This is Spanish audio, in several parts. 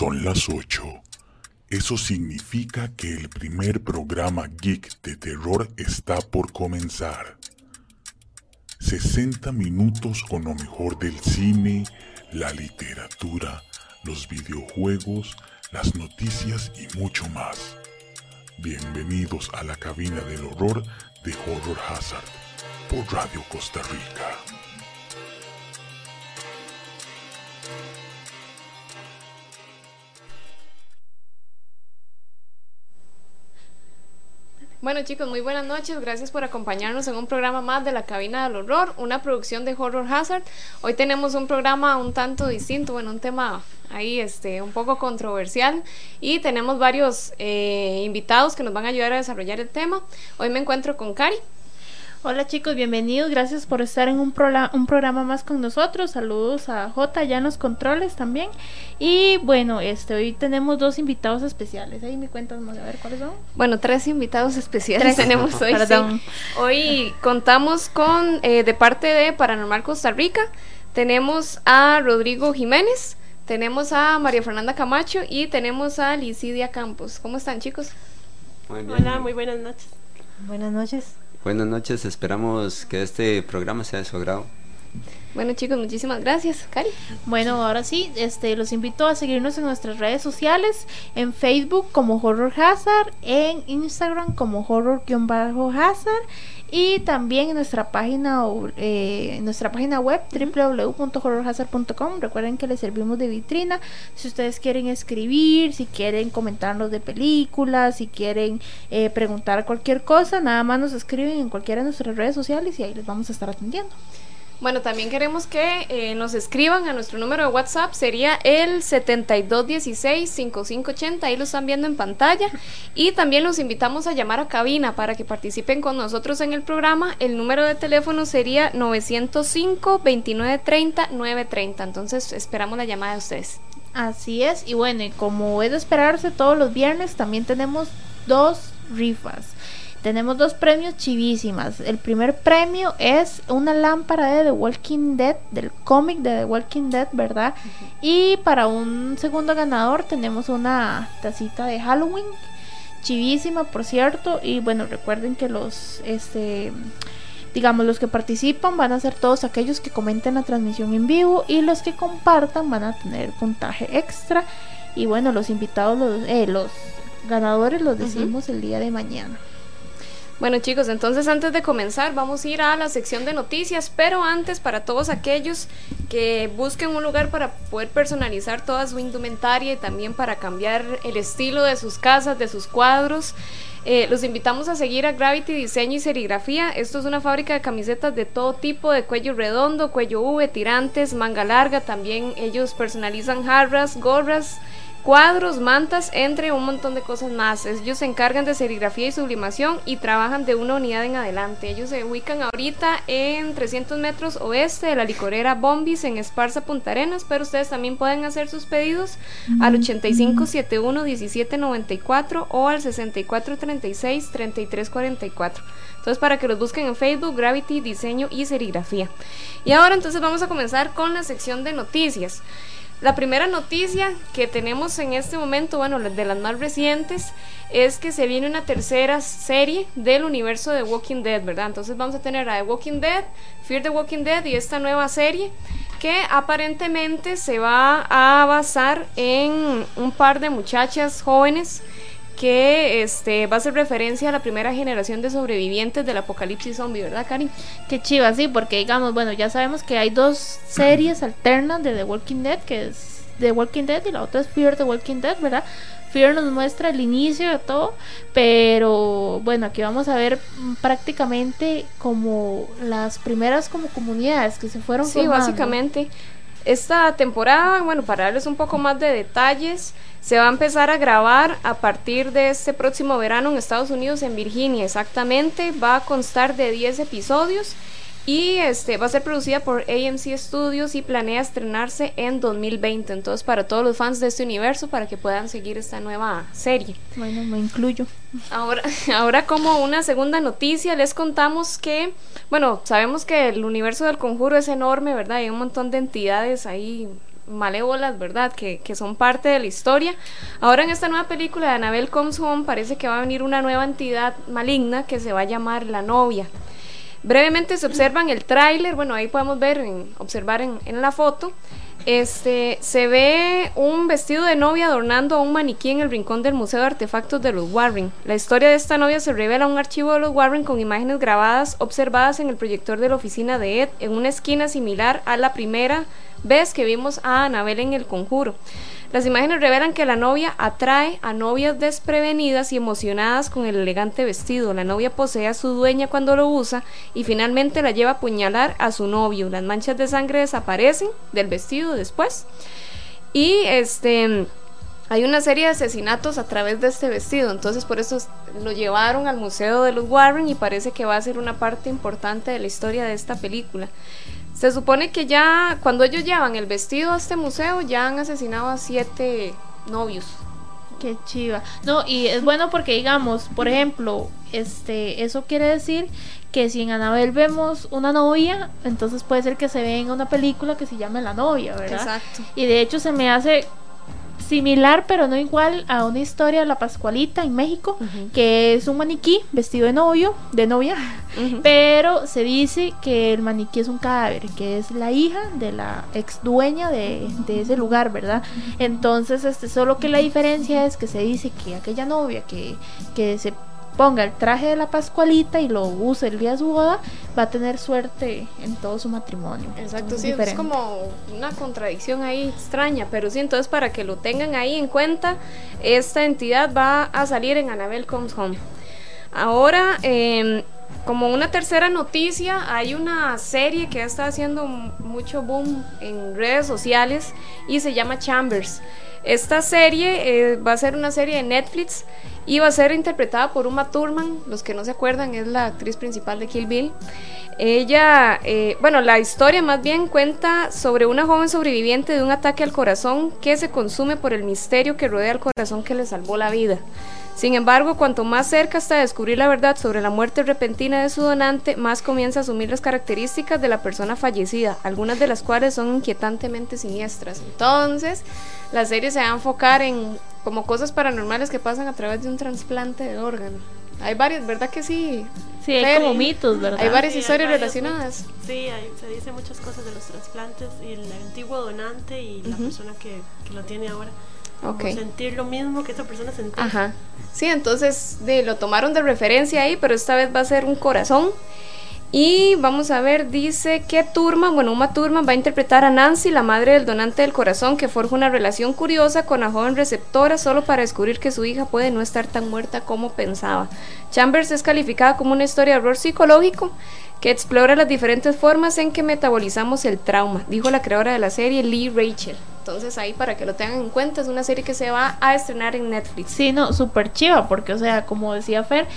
Son las 8. Eso significa que el primer programa geek de terror está por comenzar. 60 minutos con lo mejor del cine, la literatura, los videojuegos, las noticias y mucho más. Bienvenidos a la cabina del horror de Horror Hazard por Radio Costa Rica. Bueno chicos, muy buenas noches, gracias por acompañarnos en un programa más de la cabina del horror, una producción de Horror Hazard. Hoy tenemos un programa un tanto distinto, bueno, un tema ahí este, un poco controversial y tenemos varios eh, invitados que nos van a ayudar a desarrollar el tema. Hoy me encuentro con Cari. Hola chicos, bienvenidos, gracias por estar en un, un programa más con nosotros. Saludos a J ya en los controles también. Y bueno, este hoy tenemos dos invitados especiales. Ahí me cuentas a ver cuáles son. Bueno, tres invitados especiales tenemos hoy. Hoy contamos con eh, de parte de Paranormal Costa Rica tenemos a Rodrigo Jiménez, tenemos a María Fernanda Camacho y tenemos a Licidia Campos. ¿Cómo están chicos? Hola, muy buenas noches. Buenas noches. Buenas noches, esperamos que este programa sea de su agrado. Bueno chicos, muchísimas gracias, Cari. Bueno, ahora sí, este, los invito a seguirnos en nuestras redes sociales, en Facebook como Horror Hazard, en Instagram como Horror-Hazard y también en nuestra página eh, en nuestra página web www.horrorhazard.com recuerden que les servimos de vitrina. Si ustedes quieren escribir si quieren comentarnos de películas si quieren eh, preguntar cualquier cosa nada más nos escriben en cualquiera de nuestras redes sociales y ahí les vamos a estar atendiendo bueno, también queremos que eh, nos escriban a nuestro número de WhatsApp, sería el 7216-5580, ahí lo están viendo en pantalla. Y también los invitamos a llamar a cabina para que participen con nosotros en el programa. El número de teléfono sería 905-2930-930. Entonces esperamos la llamada de ustedes. Así es, y bueno, y como es de esperarse todos los viernes, también tenemos dos rifas. Tenemos dos premios chivísimas. El primer premio es una lámpara de The Walking Dead, del cómic de The Walking Dead, ¿verdad? Y para un segundo ganador tenemos una tacita de Halloween, chivísima, por cierto. Y bueno, recuerden que los, este, digamos, los que participan van a ser todos aquellos que comenten la transmisión en vivo y los que compartan van a tener puntaje extra. Y bueno, los invitados, los, eh, los ganadores los decimos el día de mañana. Bueno chicos, entonces antes de comenzar vamos a ir a la sección de noticias, pero antes para todos aquellos que busquen un lugar para poder personalizar toda su indumentaria y también para cambiar el estilo de sus casas, de sus cuadros, eh, los invitamos a seguir a Gravity Diseño y Serigrafía. Esto es una fábrica de camisetas de todo tipo, de cuello redondo, cuello V, tirantes, manga larga. También ellos personalizan jarras, gorras, cuadros, mantas, entre un montón de cosas más. Ellos se encargan de serigrafía y sublimación y trabajan de una unidad en adelante. Ellos se ubican ahorita en 300 metros oeste de la licorera Bombis en Esparza, Punta Arenas, pero ustedes también pueden hacer sus pedidos al 8571 1794 o al 6436 3344. Entonces para que los busquen en Facebook, Gravity, Diseño y Serigrafía. Y ahora entonces vamos a comenzar con la sección de noticias. La primera noticia que tenemos en este momento, bueno, de las más recientes, es que se viene una tercera serie del universo de Walking Dead, ¿verdad? Entonces vamos a tener a The Walking Dead, Fear the Walking Dead y esta nueva serie que aparentemente se va a basar en un par de muchachas jóvenes que este, va a ser referencia a la primera generación de sobrevivientes del apocalipsis zombie, ¿verdad, Cari? Qué chiva, sí, porque digamos, bueno, ya sabemos que hay dos series alternas de The Walking Dead, que es The Walking Dead y la otra es Fear the Walking Dead, ¿verdad? Fear nos muestra el inicio de todo, pero bueno, aquí vamos a ver prácticamente como las primeras como comunidades que se fueron Sí, básicamente. Esta temporada, bueno, para darles un poco más de detalles, se va a empezar a grabar a partir de este próximo verano en Estados Unidos, en Virginia, exactamente. Va a constar de 10 episodios y este va a ser producida por AMC Studios y planea estrenarse en 2020. Entonces, para todos los fans de este universo, para que puedan seguir esta nueva serie. Bueno, me incluyo. Ahora, ahora como una segunda noticia, les contamos que, bueno, sabemos que el universo del conjuro es enorme, ¿verdad? Hay un montón de entidades ahí malévolas, ¿verdad? Que, que, son parte de la historia. Ahora en esta nueva película de Annabelle Comes Home parece que va a venir una nueva entidad maligna que se va a llamar la novia. Brevemente se observa en el tráiler, bueno, ahí podemos ver, observar en, en, la foto, este, se ve un vestido de novia adornando a un maniquí en el rincón del Museo de Artefactos de los Warren. La historia de esta novia se revela en un archivo de los Warren con imágenes grabadas observadas en el proyector de la oficina de Ed en una esquina similar a la primera vez que vimos a Annabelle en el conjuro. Las imágenes revelan que la novia atrae a novias desprevenidas y emocionadas con el elegante vestido. La novia posee a su dueña cuando lo usa y finalmente la lleva a apuñalar a su novio. Las manchas de sangre desaparecen del vestido después. Y este hay una serie de asesinatos a través de este vestido, entonces por eso lo llevaron al Museo de los Warren y parece que va a ser una parte importante de la historia de esta película. Se supone que ya cuando ellos llevan el vestido a este museo ya han asesinado a siete novios. Qué chiva. No, y es bueno porque digamos, por ejemplo, este, eso quiere decir que si en Anabel vemos una novia, entonces puede ser que se vea en una película que se llame La novia, ¿verdad? Exacto. Y de hecho se me hace similar pero no igual a una historia de la Pascualita en México, que es un maniquí vestido de novio, de novia, pero se dice que el maniquí es un cadáver, que es la hija de la ex dueña de, de, ese lugar, ¿verdad? Entonces, este, solo que la diferencia es que se dice que aquella novia que, que se ponga el traje de la Pascualita y lo use el día de su boda, va a tener suerte en todo su matrimonio. Exacto, sí, es como una contradicción ahí extraña, pero sí, entonces para que lo tengan ahí en cuenta, esta entidad va a salir en Annabelle Comes Home. Ahora, eh, como una tercera noticia, hay una serie que está haciendo mucho boom en redes sociales y se llama Chambers. Esta serie eh, va a ser una serie de Netflix va a ser interpretada por Uma Thurman, los que no se acuerdan, es la actriz principal de Kill Bill. Ella, eh, bueno, la historia más bien cuenta sobre una joven sobreviviente de un ataque al corazón que se consume por el misterio que rodea al corazón que le salvó la vida. Sin embargo, cuanto más cerca está de descubrir la verdad sobre la muerte repentina de su donante, más comienza a asumir las características de la persona fallecida, algunas de las cuales son inquietantemente siniestras. Entonces, la serie se va a enfocar en como cosas paranormales que pasan a través de un trasplante de órgano. Hay varias, ¿verdad que sí? Sí, hay como mitos, ¿verdad? Hay varias Sí, hay historias varios relacionadas. mitos. Sí, hay- se dice muchas cosas de los trasplantes y el antiguo donante y la persona que, que lo tiene ahora. Como Ok. sentir lo mismo que esa persona sentía. Ajá. Sí, entonces de, lo tomaron de referencia ahí, pero esta vez va a ser un corazón. Y vamos a ver, dice que Turman, bueno, Uma Turman va a interpretar a Nancy, la madre del donante del corazón, que forja una relación curiosa con la joven receptora solo para descubrir que su hija puede no estar tan muerta como pensaba. Chambers es calificada como una historia de horror psicológico que explora las diferentes formas en que metabolizamos el trauma, dijo la creadora de la serie Lee Rachel. Entonces ahí para que lo tengan en cuenta, es una serie que se va a estrenar en Netflix. Sí, no, súper chiva, porque, o sea, como decía Fer,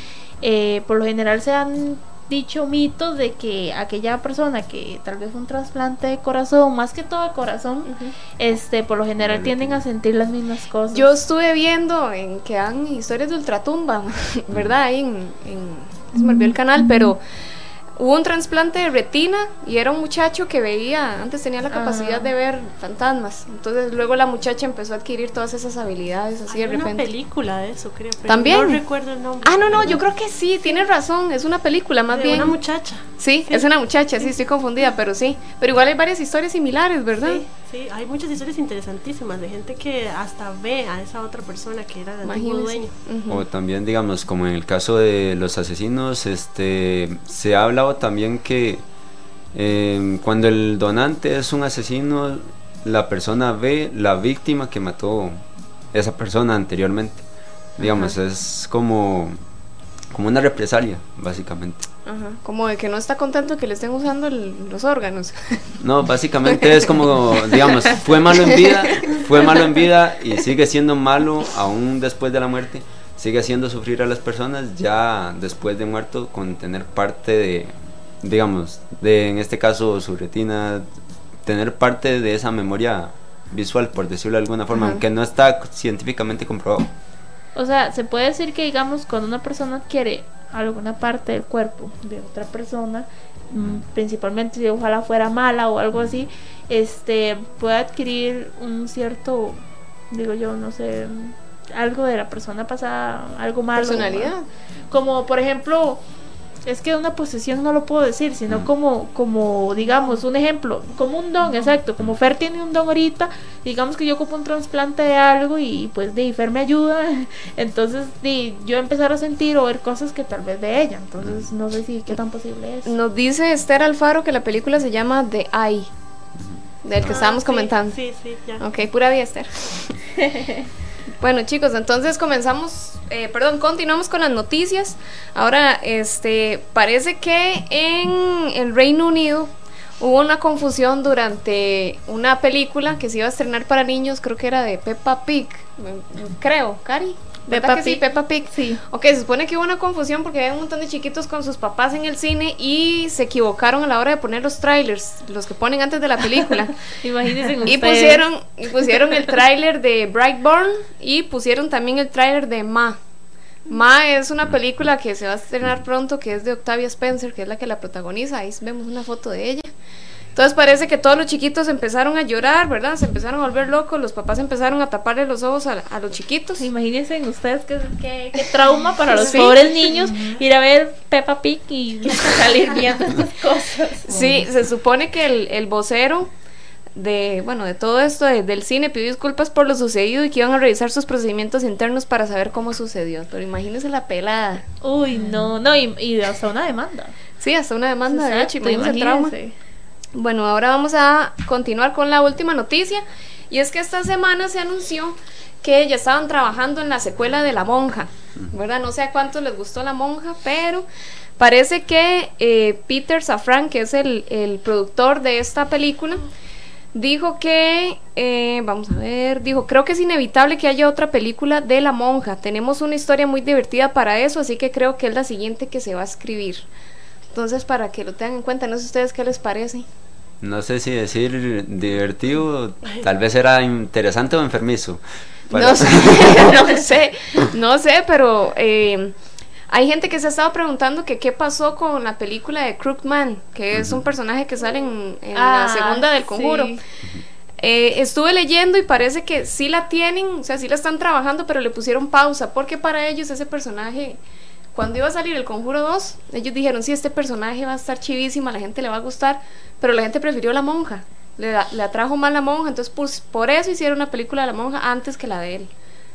eh, por lo general se han dicho mitos de que aquella persona que tal vez fue un trasplante de corazón, más que todo de corazón, este, por lo general tienden a sentir las mismas cosas. Yo estuve viendo en que dan historias de ultratumba, ¿verdad? Ahí en, en- se me olvidó el canal, pero hubo un trasplante de retina y era un muchacho que veía, antes tenía la capacidad Ajá. de ver fantasmas. Entonces luego la muchacha empezó a adquirir todas esas habilidades así Hay de una repente. película de eso, creo. Pero ¿También? No recuerdo el nombre. Ah, no, no, yo creo que sí, tienes razón, es una película más de bien. una muchacha. Sí, Sí. es una muchacha, sí, estoy confundida, pero sí. Pero igual hay varias historias similares, ¿verdad? Sí, sí, hay muchas historias interesantísimas de gente que hasta ve a esa otra persona que era el antiguo dueño. O también, digamos, como en el caso de los asesinos, este, se ha también que eh, cuando el donante es un asesino, la persona ve la víctima que mató esa persona anteriormente. Digamos, es como como una represalia, básicamente. Ajá, como de que no está contento que le estén usando el- los órganos. No, básicamente es como, digamos, fue malo en vida, fue malo en vida y sigue siendo malo aún después de la muerte, sigue haciendo sufrir a las personas ya después de muerto con tener parte de, digamos, de en este caso su retina, tener parte de esa memoria visual, por decirlo de alguna forma, Ajá. aunque no está científicamente comprobado. O sea, se puede decir que, digamos, cuando una persona adquiere alguna parte del cuerpo de otra persona, mm, principalmente si ojalá fuera mala o algo así, este puede adquirir un cierto, digo yo, no sé, algo de la persona pasada, algo malo. Personalidad. Como por ejemplo, es que una posesión no lo puedo decir, sino Mm. como, como, digamos, un ejemplo, como un don, exacto, como Fer tiene un don ahorita, digamos que yo ocupo un trasplante de algo y pues de Fer me ayuda, entonces di, yo empezar a sentir o ver cosas que tal vez de ella, entonces no sé si qué tan posible es. Nos dice Esther Alfaro que la película se llama The Eye, del que Ah, estábamos sí, comentando. Sí, sí, ya. Ok, pura vida, Esther. bueno, chicos, entonces comenzamos, eh, perdón, continuamos con las noticias. Ahora, este, parece que en el Reino Unido hubo una confusión durante una película que se iba a estrenar para niños, creo que era de Peppa Pig, mm, creo, Cari. ¿Verdad Peppa sí, Pig. Peppa Pig. Sí. Ok, se supone que hubo una confusión porque había un montón de chiquitos con sus papás en el cine y se equivocaron a la hora de poner los trailers, los que ponen antes de la película. Imagínense Y ustedes. pusieron, y pusieron el tráiler de Brightburn y pusieron también el tráiler de Ma. Ma es una película que se va a estrenar pronto, que es de Octavia Spencer, que es la que la protagoniza. Ahí vemos una foto de ella. Entonces parece que todos los chiquitos empezaron a llorar, ¿verdad? Se empezaron a volver locos, los papás empezaron a taparle los ojos a, a los chiquitos. Imagínense ustedes qué, qué- qué trauma para los Sí. pobres niños ir a ver Peppa Pig y salir viendo estas cosas. Sí, se supone que el, el vocero de, bueno, de todo esto de- del cine pidió disculpas por lo sucedido y que iban a revisar sus procedimientos internos para saber cómo sucedió. Pero imagínense la pelada. Uy, no, no, y, y hasta una demanda. Sí, hasta una demanda de hecho, Exacto, imagínense el trauma. Bueno, ahora vamos a continuar con la última noticia y es que esta semana se anunció que ya estaban trabajando en la secuela de La Monja, ¿verdad? No sé a cuántos les gustó La Monja, pero parece que eh, Peter Safran, que es el, el productor de esta película, dijo que, eh, vamos a ver, dijo, creo que es inevitable que haya otra película de La Monja, tenemos una historia muy divertida para eso, así que creo que es la siguiente que se va a escribir. Entonces, para que lo tengan en cuenta, no sé ustedes qué les parece. No sé si decir divertido, tal vez era interesante o enfermizo. No sé, no sé, no sé, pero eh, hay gente que se ha estado preguntando que qué pasó con la película de Crookman, que es un personaje que sale en, en la Ah, segunda del conjuro. sí. Eh, estuve leyendo y parece que sí la tienen, o sea, sí la están trabajando, pero le pusieron pausa, porque para ellos ese personaje, cuando iba a salir el Conjuro 2, ellos dijeron, sí, este personaje va a estar chivísima, la gente le va a gustar, pero la gente prefirió la monja, le, le atrajo más la monja, entonces pues, por eso hicieron una película de la monja antes que la de él.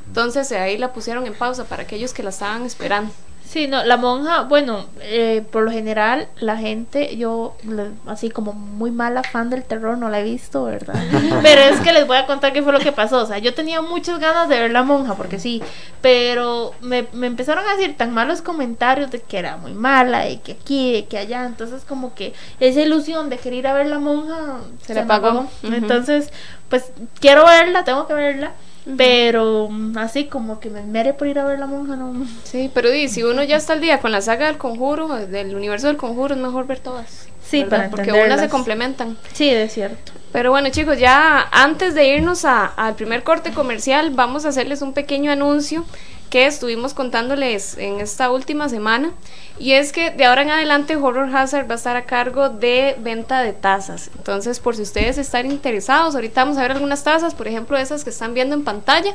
Entonces ahí la pusieron en pausa para aquellos que la estaban esperando. Sí, no, la monja, bueno, eh, por lo general la gente, yo le- así como muy mala fan del terror, no la he visto, ¿verdad? Pero es que les voy a contar qué fue lo que pasó. O sea, yo tenía muchas ganas de ver la monja, porque sí, pero me, me empezaron a decir tan malos comentarios de que era muy mala, y que aquí, de que allá. Entonces, como que esa ilusión de querer ir a ver la monja Se le me apagó. Entonces, pues quiero verla, tengo que verla. Pero así como que me mere por ir a ver la monja, no. Sí, pero di, si uno ya está al día con la saga del conjuro, del universo del conjuro, es mejor ver todas. Sí, ¿verdad? para Porque unas se complementan. Sí, es cierto. Pero bueno chicos, ya antes de irnos al primer corte comercial, vamos a hacerles un pequeño anuncio que estuvimos contándoles en esta última semana. Y es que de ahora en adelante Horror Hazard va a estar a cargo de venta de tazas. Entonces, por si ustedes están interesados, ahorita vamos a ver algunas tazas, por ejemplo, esas que están viendo en pantalla.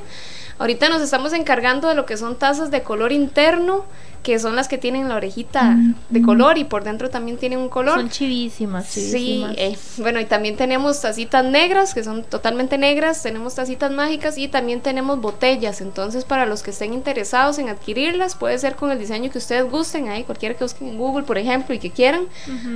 Ahorita nos estamos encargando de lo que son tazas de color interno, que son las que tienen la orejita de color y por dentro también tienen un color. Son chivísimas, Sí, chivísimas. eh, bueno, y también tenemos tacitas negras, que son totalmente negras, tenemos tacitas mágicas y también tenemos botellas. Entonces, para los que estén interesados en adquirirlas, puede ser con el diseño que ustedes gusten, ahí cualquiera que busquen en Google, por ejemplo, y que quieran.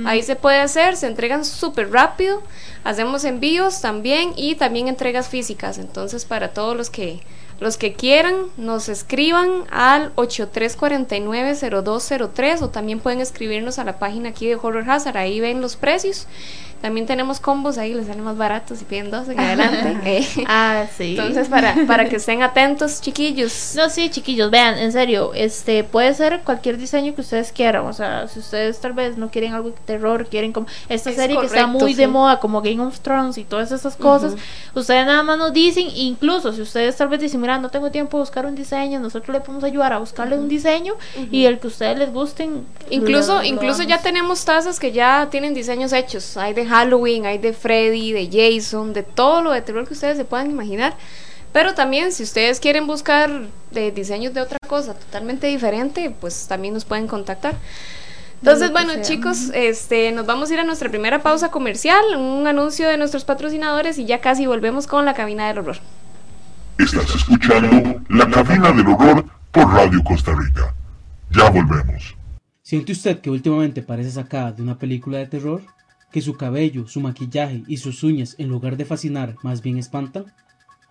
Ahí se puede hacer, se entregan súper rápido, hacemos envíos también y también entregas físicas. Entonces, para todos los que Los que quieran nos escriban al 8349-0203 o también pueden escribirnos a la página aquí de Horror Hazard, ahí ven los precios. También tenemos combos ahí, les salen más baratos y piden dos en adelante. Eh, Ah, sí. Entonces, para, para que estén atentos, chiquillos. No, sí, chiquillos, vean, en serio, este puede ser cualquier diseño que ustedes quieran. O sea, si ustedes tal vez no quieren algo de terror, quieren como esta Es serie que está correcto, muy de sí. moda, como Game of Thrones y todas esas cosas, ustedes nada más nos dicen, incluso si ustedes tal vez dicen, mira, no tengo tiempo de buscar un diseño, nosotros le podemos ayudar a buscarle un diseño y el que a ustedes les gusten. Incluso, lo- lo incluso ya tenemos tazas que ya tienen diseños hechos. Hay de Halloween, hay de Freddy, de Jason, de todo lo de terror que ustedes se puedan imaginar. Pero también, si ustedes quieren buscar de diseños de otra cosa totalmente diferente, pues también nos pueden contactar. Entonces, bueno, sea. chicos, este, nos vamos a ir a nuestra primera pausa comercial, un anuncio de nuestros patrocinadores y ya casi volvemos con la cabina del horror. Estás escuchando La Cabina del Horror por Radio Costa Rica. Ya volvemos. ¿Siente usted que últimamente parece sacada de una película de terror? ¿Que su cabello, su maquillaje y sus uñas en lugar de fascinar más bien espantan?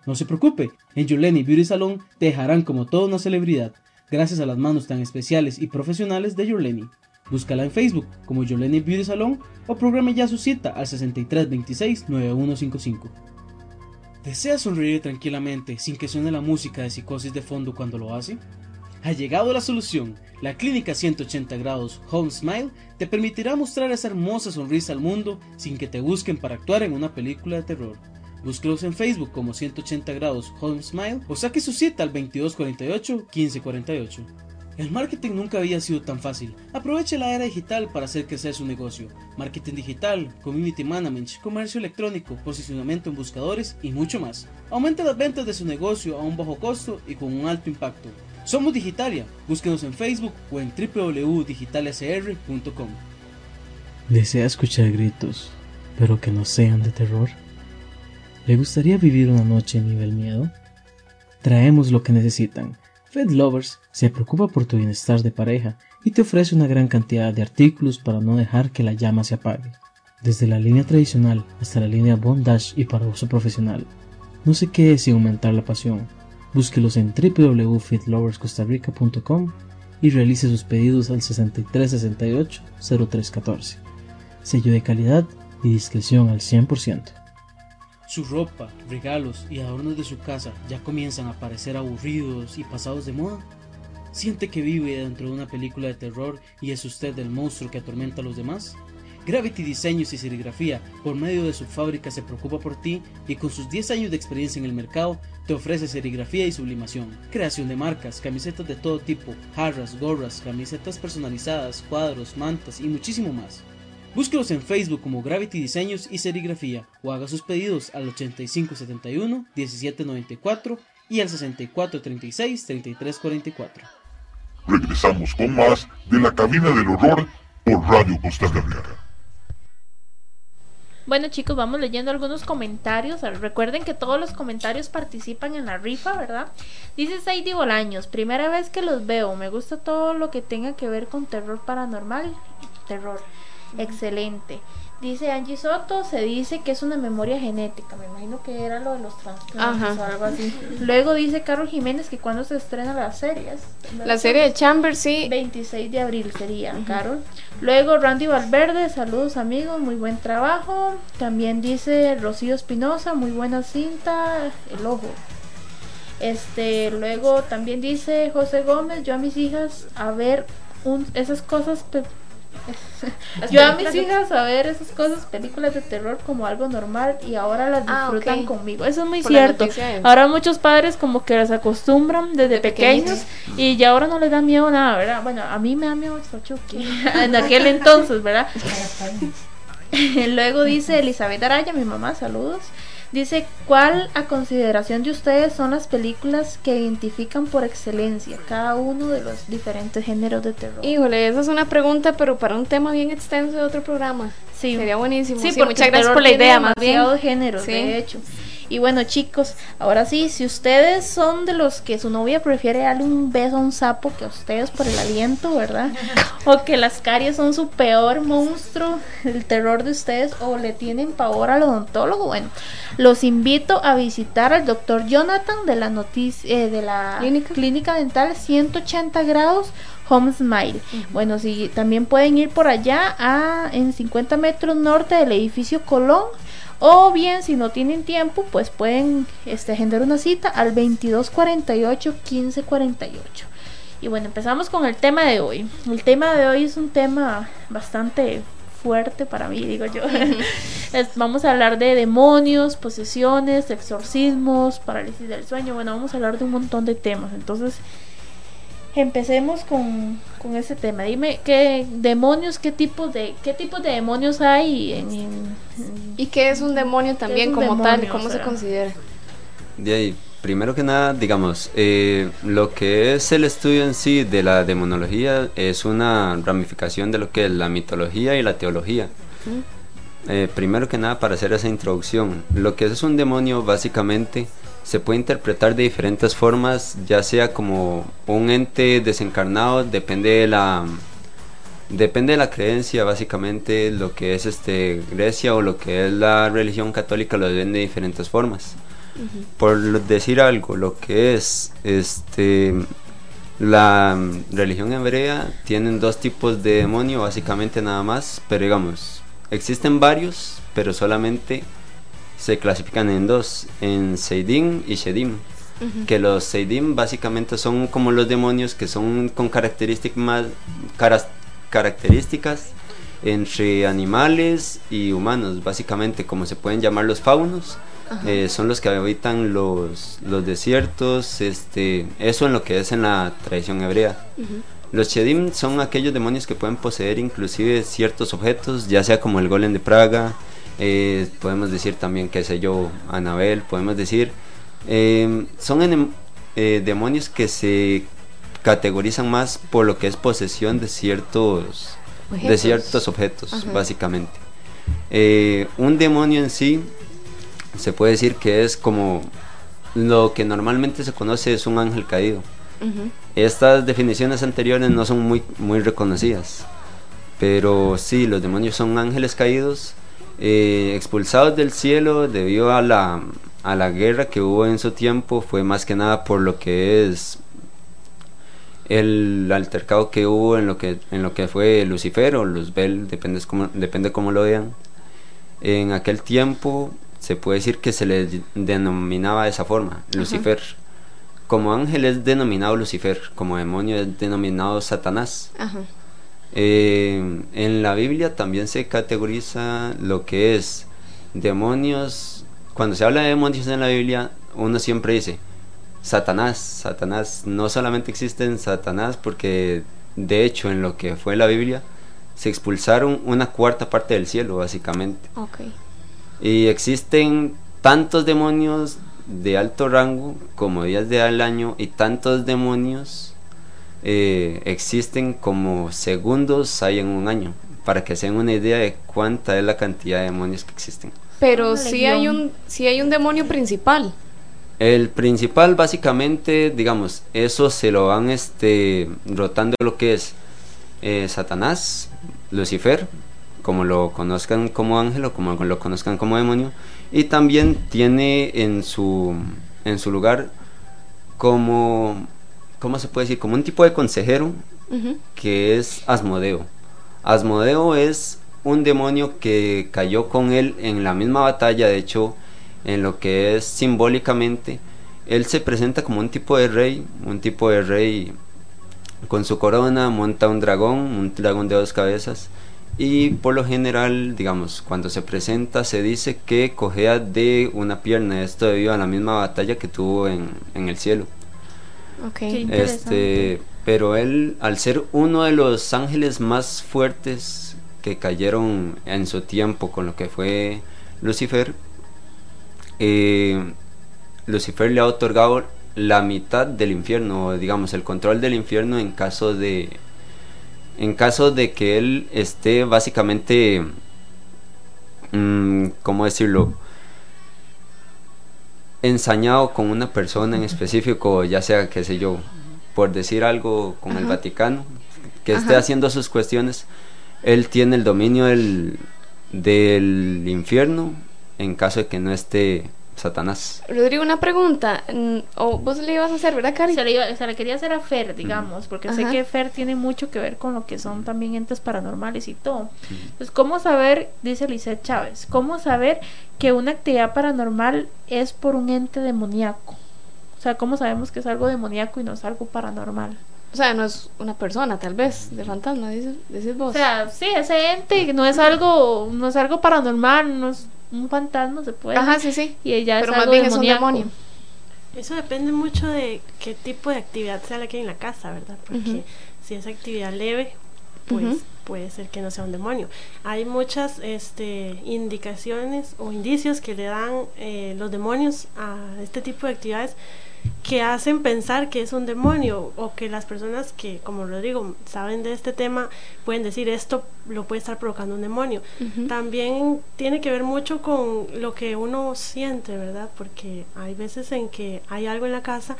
No se preocupe, en Yuleni Beauty Salon te dejarán como toda una celebridad gracias a las manos tan especiales y profesionales de Yuleni. Búscala en Facebook como Yoleni Beauty Salon o programe ya su cita al 6326-9155. ¿Desea sonreír tranquilamente sin que suene la música de psicosis de fondo cuando lo hace? Ha llegado la solución. La clínica 180 grados Home Smile te permitirá mostrar esa hermosa sonrisa al mundo sin que te busquen para actuar en una película de terror. Búsquelos en Facebook como 180 grados Home Smile o saque su cita al 2248-1548. El marketing nunca había sido tan fácil. Aproveche la era digital para hacer crecer su negocio. Marketing digital, community management, comercio electrónico, posicionamiento en buscadores y mucho más. Aumente las ventas de su negocio a un bajo costo y con un alto impacto. Somos Digitalia. Búsquenos en Facebook o en www.digitaliacr.com. ¿Desea escuchar gritos, pero que no sean de terror? ¿Le gustaría vivir una noche nivel miedo? Traemos lo que necesitan. Fed Lovers se preocupa por tu bienestar de pareja y te ofrece una gran cantidad de artículos para no dejar que la llama se apague. Desde la línea tradicional hasta la línea Bondage y para uso profesional. No se quede sin aumentar la pasión. Búsquelos en www.fitloverscostarrica.com y realice sus pedidos al 6368-0314. Sello de calidad y discreción al 100%. Su ropa, regalos y adornos de su casa ya comienzan a parecer aburridos y pasados de moda. ¿Siente que vive dentro de una película de terror y es usted el monstruo que atormenta a los demás? Gravity Diseños y Serigrafía, por medio de su fábrica, se preocupa por ti y con sus 10 años de experiencia en el mercado, te ofrece serigrafía y sublimación, creación de marcas, camisetas de todo tipo, jarras, gorras, camisetas personalizadas, cuadros, mantas y muchísimo más. Búsquelos en Facebook como Gravity Diseños y Serigrafía o haga sus pedidos al 8571-1794 y al 6436-3344. Regresamos con más de La Cabina del Horror por Radio Costa Rica. Bueno chicos, vamos leyendo algunos comentarios. Recuerden que todos los comentarios participan en la rifa, ¿verdad? Dice Sadie Bolaños, primera vez que los veo, me gusta todo lo que tenga que ver con terror paranormal. Terror, excelente. Dice Angie Soto, se dice que es una memoria genética, me imagino que era lo de los trasplantes o algo así. Luego dice Carlos Jiménez que cuando se estrena la serie. La serie de Chambers, sí. 26 de abril sería, Carol. Luego Randy Valverde, saludos amigos, muy buen trabajo. También dice Rocío Espinosa, muy buena cinta, El Ojo. Este, luego también dice José Gómez, yo a mis hijas a ver un- esas cosas yo a mis hijas a ver esas cosas, películas de terror como algo normal y ahora las Ah, disfrutan conmigo. Eso es muy Por cierto. de- Ahora muchos padres como que las acostumbran desde De pequeños y ya ahora no les da miedo nada, ¿verdad? Bueno, a mí me da miedo hasta Chucky en aquel entonces, ¿verdad? Luego dice Elizabeth Araya, mi mamá, saludos. Dice, ¿cuál a consideración de ustedes son las películas que identifican por excelencia cada uno de los diferentes géneros de terror? Híjole, esa es una pregunta, pero para un tema bien extenso de otro programa. Sí. Sería buenísimo. Sí, Sí, muchas gracias por la idea, más bien. géneros, Sí. de hecho. Y bueno, chicos, ahora sí, si ustedes son de los que su novia prefiere darle un beso a un sapo que a ustedes por el aliento, ¿verdad? o que las caries son su peor monstruo, el terror de ustedes, o le tienen pavor al odontólogo, bueno, los invito a visitar al doctor Jonathan de la noticia eh, de la ¿Clínica? clínica dental 180 grados Home Smile. Bueno, sí, también pueden ir por allá a, en 50 metros norte del edificio Colón. O bien, si no tienen tiempo, pues pueden este, agendar una cita al 2248-1548. Y bueno, empezamos con el tema de hoy. El tema de hoy es un tema bastante fuerte para mí, digo yo. Es- vamos a hablar de demonios, posesiones, exorcismos, parálisis del sueño. Bueno, vamos a hablar de un montón de temas. Entonces, empecemos con, con ese tema. Dime qué demonios, qué tipos de qué tipos de demonios hay en, en- en- ¿Y qué es un demonio también un como tal? demonio? ¿Cómo O se sea. considera? De ahí, primero que nada, digamos, eh, lo que es el estudio en sí de la demonología es una ramificación de lo que es la mitología y la teología. Eh, primero que nada, para hacer esa introducción, lo que es un demonio básicamente se puede interpretar de diferentes formas, ya sea como un ente desencarnado, depende de la depende de la creencia, básicamente lo que es este Grecia o lo que es la religión católica lo ven de diferentes formas. Por decir algo, lo que es este la religión hebrea tienen dos tipos de demonio básicamente nada más, pero digamos, existen varios, pero solamente se clasifican en dos, en Seidim y Shedim. Que los Seidim básicamente son como los demonios que son con características más caras- características entre animales y humanos, básicamente como se pueden llamar los faunos. eh, son los que habitan los, los desiertos, este, eso en lo que es en la tradición hebrea. Los Shedim son aquellos demonios que pueden poseer inclusive ciertos objetos, ya sea como el golem de Praga, eh, podemos decir también, qué sé yo, Anabel, podemos decir, eh, son eh, demonios que se categorizan más por lo que es posesión de ciertos, de Objetos. ciertos objetos, Ajá. básicamente. Eh, un demonio en sí se puede decir que es como lo que normalmente se conoce es un ángel caído. Estas definiciones anteriores no son muy, muy reconocidas, pero sí, los demonios son ángeles caídos, eh, expulsados del cielo debido a la, a la guerra que hubo en su tiempo, fue más que nada por lo que es el altercado que hubo en lo que, en lo que fue Lucifer o Luzbel, depende cómo, depende cómo lo vean. En aquel tiempo se puede decir que se le denominaba de esa forma, Lucifer. Como ángel es denominado Lucifer, como demonio es denominado Satanás. Ajá. Eh, en la Biblia también se categoriza lo que es demonios. Cuando se habla de demonios en la Biblia, uno siempre dice Satanás, Satanás. No solamente existen Satanás, porque de hecho en lo que fue la Biblia se expulsaron una cuarta parte del cielo, básicamente. Ok. Y existen tantos demonios de alto rango como días de al año y tantos demonios eh, existen como segundos hay en un año. Para que se den una idea de cuánta es la cantidad de demonios que existen. Pero sí hay un sí hay un demonio principal. El principal básicamente, digamos, eso se lo van este, rotando lo que es eh, Satanás, Lucifer, como lo conozcan como ángel o como lo conozcan como demonio, y también tiene en su, en su lugar como, ¿cómo se puede decir? Como un tipo de consejero que es Asmodeo. Asmodeo es un demonio que cayó con él en la misma batalla, de hecho, en lo que es simbólicamente, él se presenta como un tipo de rey, un tipo de rey con su corona, monta un dragón, un dragón de dos cabezas, y por lo general, digamos, cuando se presenta se dice que cojea de una pierna, esto debido a la misma batalla que tuvo en, en el cielo. Ok. Sí. Este, pero él, al ser uno de los ángeles más fuertes que cayeron en su tiempo con lo que fue Lucifer, eh, Lucifer le ha otorgado la mitad del infierno, o digamos, el control del infierno en caso de, en caso de que él esté básicamente, mm, ¿cómo decirlo? Ensañado con una persona en específico, ya sea, qué sé yo, por decir algo con el. Vaticano, que esté haciendo sus cuestiones, él tiene el dominio del, del infierno en caso de que no esté Satanás. Rodrigo, una pregunta. mm, O vos le ibas a hacer, ¿verdad, Cari? Se le, iba- se le quería hacer a Fer, digamos, porque sé Ajá. que Fer tiene mucho que ver con lo que son también entes paranormales y todo. Entonces, ¿cómo saber, dice Lisette Chávez, cómo saber que una actividad paranormal es por un ente demoníaco? O sea, ¿cómo sabemos que es algo demoníaco y no es algo paranormal? O sea, no es una persona, tal vez, de fantasma, dices, decís vos. O sea, sí, ese ente no es algo, no es algo paranormal, no es un fantasma, se puede. Ajá, sí, sí. Y ya Pero es más algo bien es un demonio. Eso depende mucho de qué tipo de actividad sea la que hay en la casa, ¿verdad? Porque si es actividad leve, pues puede ser que no sea un demonio. Hay muchas este, indicaciones o indicios que le dan eh, los demonios a este tipo de actividades que hacen pensar que es un demonio o que las personas que, como Rodrigo, saben de este tema pueden decir esto lo puede estar provocando un demonio. También tiene que ver mucho con lo que uno siente, ¿verdad? Porque hay veces en que hay algo en la casa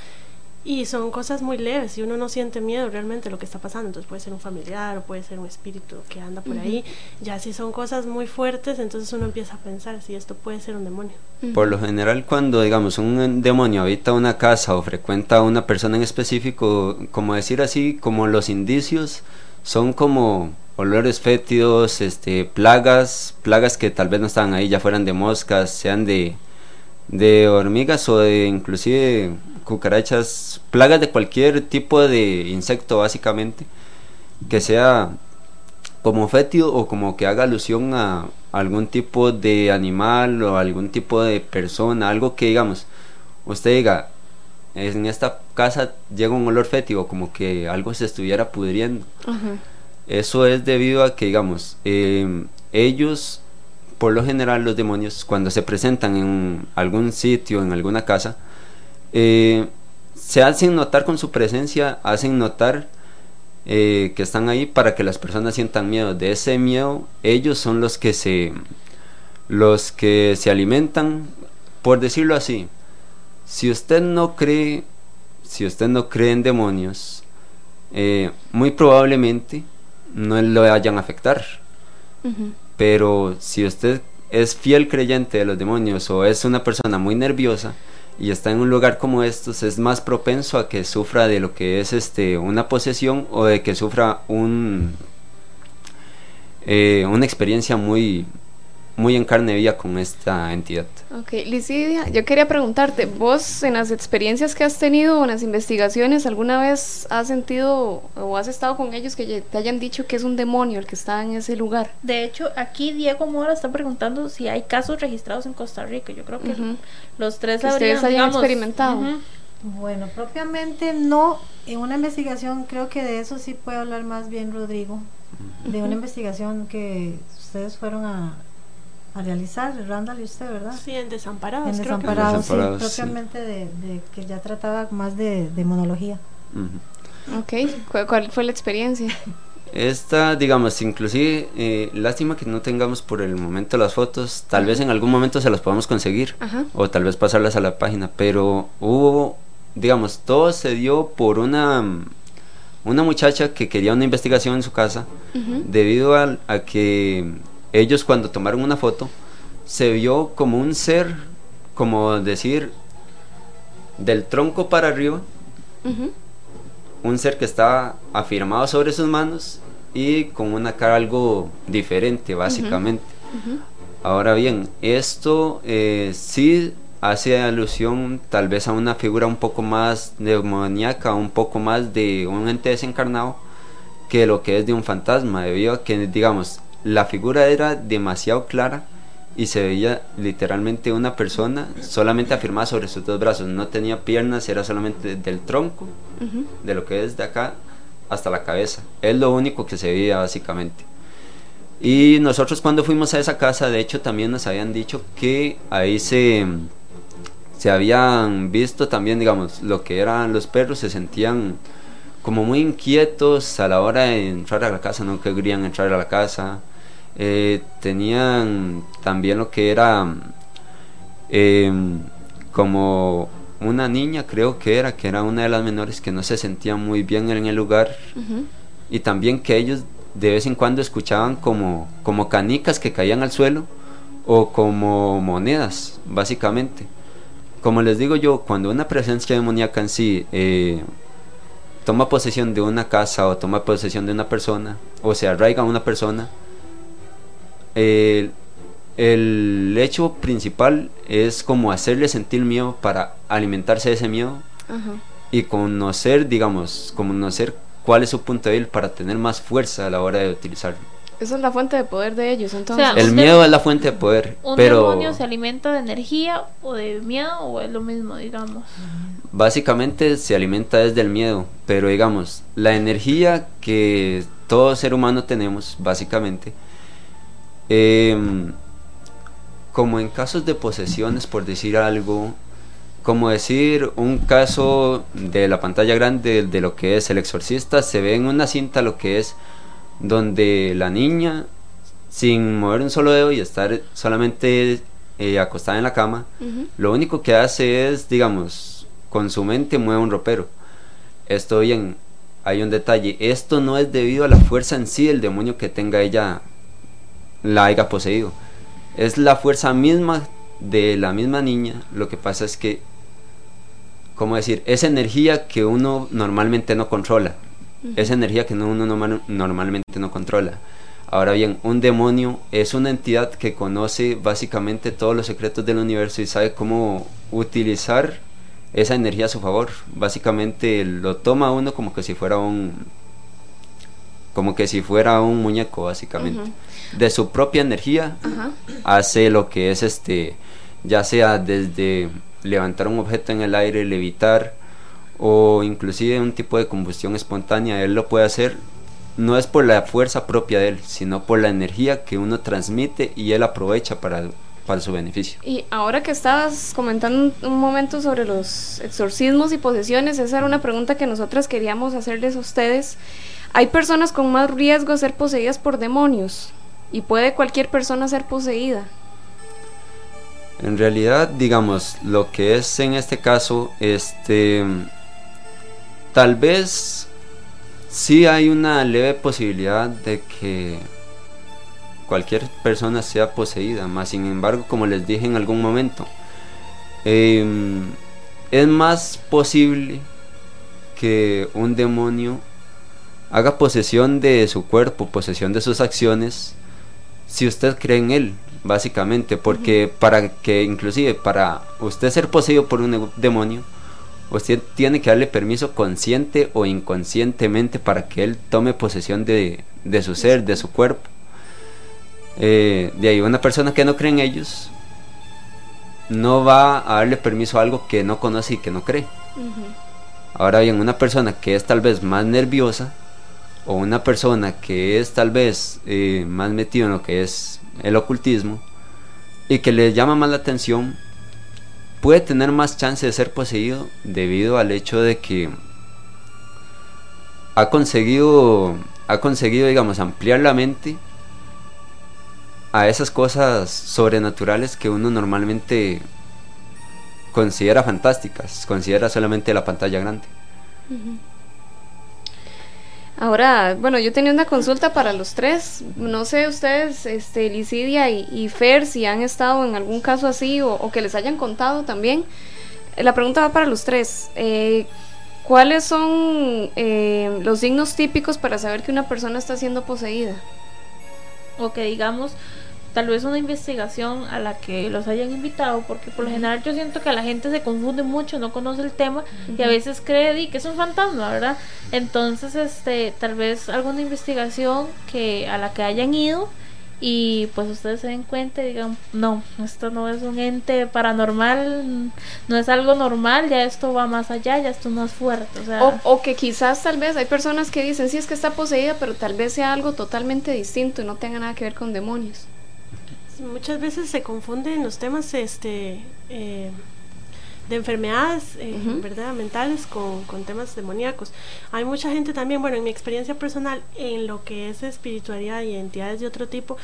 y son cosas muy leves y uno no siente miedo realmente de lo que está pasando. Entonces puede ser un familiar o puede ser un espíritu que anda por ahí. Ya si son cosas muy fuertes, entonces uno empieza a pensar si esto puede ser un demonio. Por lo general, cuando digamos un demonio habita una casa o frecuenta a una persona en específico, como decir así, como los indicios son como olores fétidos, este, plagas, plagas que tal vez no estaban ahí, ya fueran de moscas, sean de, de hormigas o de inclusive cucarachas, plagas de cualquier tipo de insecto básicamente, que sea como fétido o como que haga alusión a algún tipo de animal o algún tipo de persona, algo que digamos, usted diga, en esta casa llega un olor fétido, como que algo se estuviera pudriendo. Eso es debido a que, digamos, eh, ellos, por lo general los demonios, cuando se presentan en algún sitio, en alguna casa, eh, se hacen notar con su presencia, hacen notar eh, que están ahí para que las personas sientan miedo. De ese miedo, ellos son los que se, los que se alimentan, por decirlo así. Si usted no cree, si usted no cree en demonios, eh, muy probablemente no lo vayan a afectar. Pero si usted es fiel creyente de los demonios o es una persona muy nerviosa y está en un lugar como estos, es más propenso a que sufra de lo que es este una posesión o de que sufra un eh, una experiencia muy muy en carne viva con esta entidad. Ok, Licidia, yo quería preguntarte, vos en las experiencias que has tenido o en las investigaciones, ¿alguna vez has sentido o has estado con ellos que te hayan dicho que es un demonio el que está en ese lugar? De hecho, aquí Diego Mora está preguntando si hay casos registrados en Costa Rica. Yo creo que los tres Que ustedes habrían, hayan digamos, experimentado. Bueno, propiamente no. En una investigación, creo que de eso sí puede hablar más bien Rodrigo. De una investigación que ustedes fueron a, a realizar, Randall y usted, ¿verdad? Sí, en desamparados. en creo que- Desamparados, sí, Desamparados, sí. propiamente de, de que ya trataba más de demonología. Ujú. Ok, ¿cuál, cuál fue la experiencia? Esta, digamos, inclusive, eh, lástima que no tengamos por el momento las fotos, tal vez en algún momento se las podamos conseguir, Ajá. o tal vez pasarlas a la página, pero hubo, digamos, todo se dio por una, una muchacha que quería una investigación en su casa, Ujú. debido al- a, que ellos cuando tomaron una foto, se vio como un ser, como decir, del tronco para arriba, un ser que estaba afirmado sobre sus manos y con una cara algo diferente, básicamente. Ahora bien, esto eh, sí hace alusión tal vez a una figura un poco más demoníaca, un poco más de un ente desencarnado que lo que es de un fantasma, debido a que, digamos, la figura era demasiado clara y se veía literalmente una persona solamente afirmada sobre sus dos brazos, no tenía piernas, era solamente del tronco de lo que es de acá hasta la cabeza. Es lo único que se veía básicamente. Y nosotros cuando fuimos a esa casa, de hecho también nos habían dicho que ahí se, se habían visto también, digamos, lo que eran los perros, se sentían como muy inquietos a la hora de entrar a la casa, no querían entrar a la casa. Eh, tenían también lo que era em, como una niña, creo que era, que era una de las menores que no se sentía muy bien en el lugar y también que ellos de vez en cuando escuchaban como, como canicas que caían al suelo o como monedas, básicamente. Como les digo yo, cuando una presencia demoníaca en sí eh, toma posesión de una casa o toma posesión de una persona o se arraiga a una persona, el, el hecho principal es como hacerle sentir miedo para alimentarse de ese miedo Ajá. y conocer, digamos, conocer cuál es su punto débil para tener más fuerza a la hora de utilizarlo. Esa es la fuente de poder de ellos, entonces. sea, El miedo es la fuente de poder, ¿Un pero demonio se alimenta de energía o de miedo o es lo mismo, digamos? básicamente se alimenta desde el miedo, pero digamos, la energía que todo ser humano tenemos, básicamente, em, como en casos de posesiones, por decir algo, como decir un caso de la pantalla grande de lo que es el exorcista, se ve en una cinta lo que es donde la niña, sin mover un solo dedo y estar solamente eh, acostada en la cama, lo único que hace es, digamos, con su mente mueve un ropero. Esto bien, hay un detalle, esto no es debido a la fuerza en sí del demonio que tenga ella, la haya poseído. Es la fuerza misma de la misma niña, lo que pasa es que, ¿cómo decir? Es energía que uno normalmente no controla. Es energía que no- uno normal- normalmente no controla. Ahora bien, un demonio es una entidad que conoce básicamente todos los secretos del universo y sabe cómo utilizar esa energía a su favor. Básicamente lo toma uno como que si fuera un como que si fuera un muñeco básicamente. De su propia energía hace lo que es este ya sea desde levantar un objeto en el aire, levitar o inclusive un tipo de combustión espontánea, él lo puede hacer no es por la fuerza propia de él, sino por la energía que uno transmite y él aprovecha para, para su beneficio. Y ahora que estabas comentando un, momento sobre los exorcismos y posesiones, esa era una pregunta que nosotras queríamos hacerles a ustedes. Hay personas con más riesgo de ser poseídas por demonios y puede cualquier persona ser poseída. En realidad, digamos, lo que es en este caso, este, tal vez sí hay una leve posibilidad de que cualquier persona sea poseída, más sin embargo, como les dije en algún momento, em, es más posible que un demonio haga posesión de su cuerpo, posesión de sus acciones, si usted cree en él, básicamente, porque para que inclusive para usted ser poseído por un demonio, usted tiene que darle permiso consciente o inconscientemente para que él tome posesión de, de su ser, de su cuerpo. Eh, de ahí una persona que no cree en ellos no va a darle permiso a algo que no conoce y que no cree. Ahora bien, una persona que es tal vez más nerviosa o una persona que es tal vez eh, más metido en lo que es el ocultismo y que le llama más la atención, puede tener más chance de ser poseído debido al hecho de que ha conseguido, ha conseguido, digamos, ampliar la mente a esas cosas sobrenaturales que uno normalmente considera fantásticas, considera solamente la pantalla grande. Ahora, bueno, yo tenía una consulta para los tres. No sé ustedes, este, Licidia y, Fer, si han estado en algún caso así o, que les hayan contado también. La pregunta va para los tres. Eh, ¿Cuáles son eh, los signos típicos para saber que una persona está siendo poseída? o que digamos tal vez una investigación a la que los hayan invitado porque por lo general yo siento que la gente se confunde mucho no conoce el tema y a veces cree que es un fantasma verdad entonces este tal vez alguna investigación que a la que hayan ido y pues ustedes se den cuenta y digan no esto no es un ente paranormal no es algo normal ya esto va más allá ya esto no es fuerte o sea O, o que quizás tal vez hay personas que dicen, sí, es que está poseída, pero tal vez sea algo totalmente distinto y no tenga nada que ver con demonios. Muchas veces se confunden los temas este, eh, de enfermedades, eh. ¿verdad? Mentales con, con temas demoníacos. Hay mucha gente también, bueno, en mi experiencia personal, en lo que es espiritualidad y entidades de otro tipo,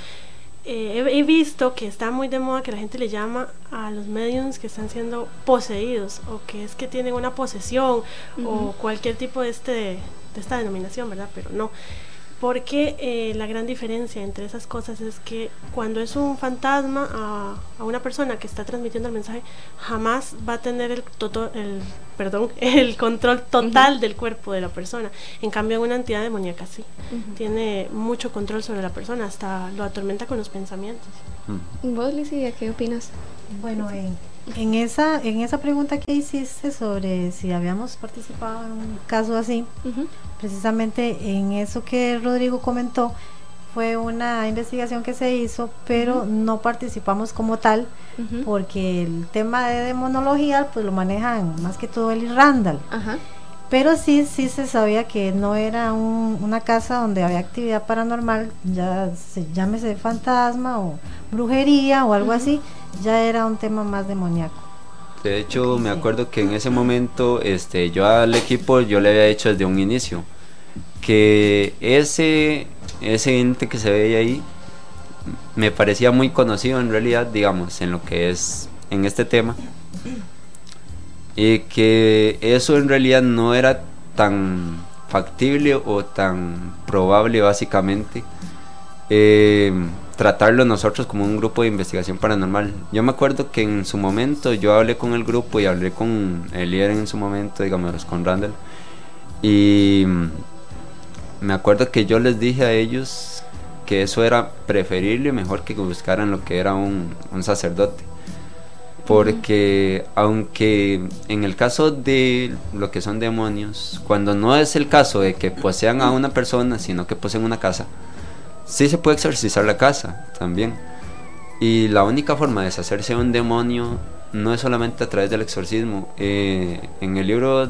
eh, he, he visto que está muy de moda que la gente le llama a los mediums que están siendo poseídos o que es que tienen una posesión o cualquier tipo de, este, de esta denominación, ¿verdad? Pero no. Porque eh, la gran diferencia entre esas cosas es que cuando es un fantasma a, a una persona que está transmitiendo el mensaje, jamás va a tener el, toto- el, perdón, el control total del cuerpo de la persona. En cambio, una entidad demoníaca sí. Tiene mucho control sobre la persona, hasta lo atormenta con los pensamientos. Mm. ¿Y vos, Licia, qué opinas? Bueno, en, en esa en esa pregunta que hiciste sobre si habíamos participado en un caso así, precisamente en eso que Rodrigo comentó, fue una investigación que se hizo, pero no participamos como tal, porque el tema de demonología pues lo manejan más que todo él y Randall. Ajá. Pero sí, sí se sabía que no era un- una casa donde había actividad paranormal, ya se, llámese fantasma o brujería o algo así, ya era un tema más demoníaco. De hecho, me acuerdo que en ese momento, este, yo al equipo yo le había dicho desde un inicio que ese ese ente que se veía ahí me parecía muy conocido en realidad, digamos, en lo que es en este tema. Y que eso en realidad no era tan factible o tan probable básicamente eh, tratarlo nosotros como un grupo de investigación paranormal. Yo me acuerdo que en su momento yo hablé con el grupo y hablé con el líder en su momento, digamos, con Randall. Y me acuerdo que yo les dije a ellos que eso era preferible, mejor que buscaran lo que era un, un sacerdote. Porque aunque en el caso de lo que son demonios, cuando no es el caso de que posean a una persona, sino que poseen una casa, sí se puede exorcizar la casa también. Y la única forma de deshacerse de un demonio no es solamente a través del exorcismo. Eh, en el libro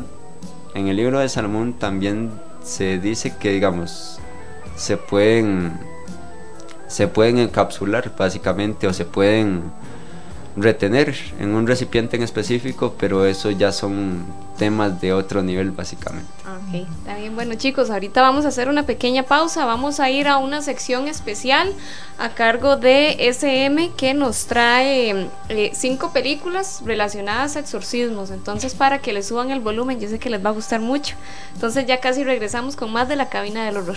en el libro de Salomón también se dice que digamos se pueden se pueden encapsular básicamente o se pueden retener en un recipiente en específico, pero eso ya son temas de otro nivel básicamente. Ok, está bien. Bueno, chicos, ahorita vamos a hacer una pequeña pausa. Vamos a ir a una sección especial a cargo de SM que nos trae eh, cinco películas relacionadas a exorcismos. Entonces, para que le suban el volumen, yo sé que les va a gustar mucho. Entonces, ya casi regresamos con más de la cabina del horror.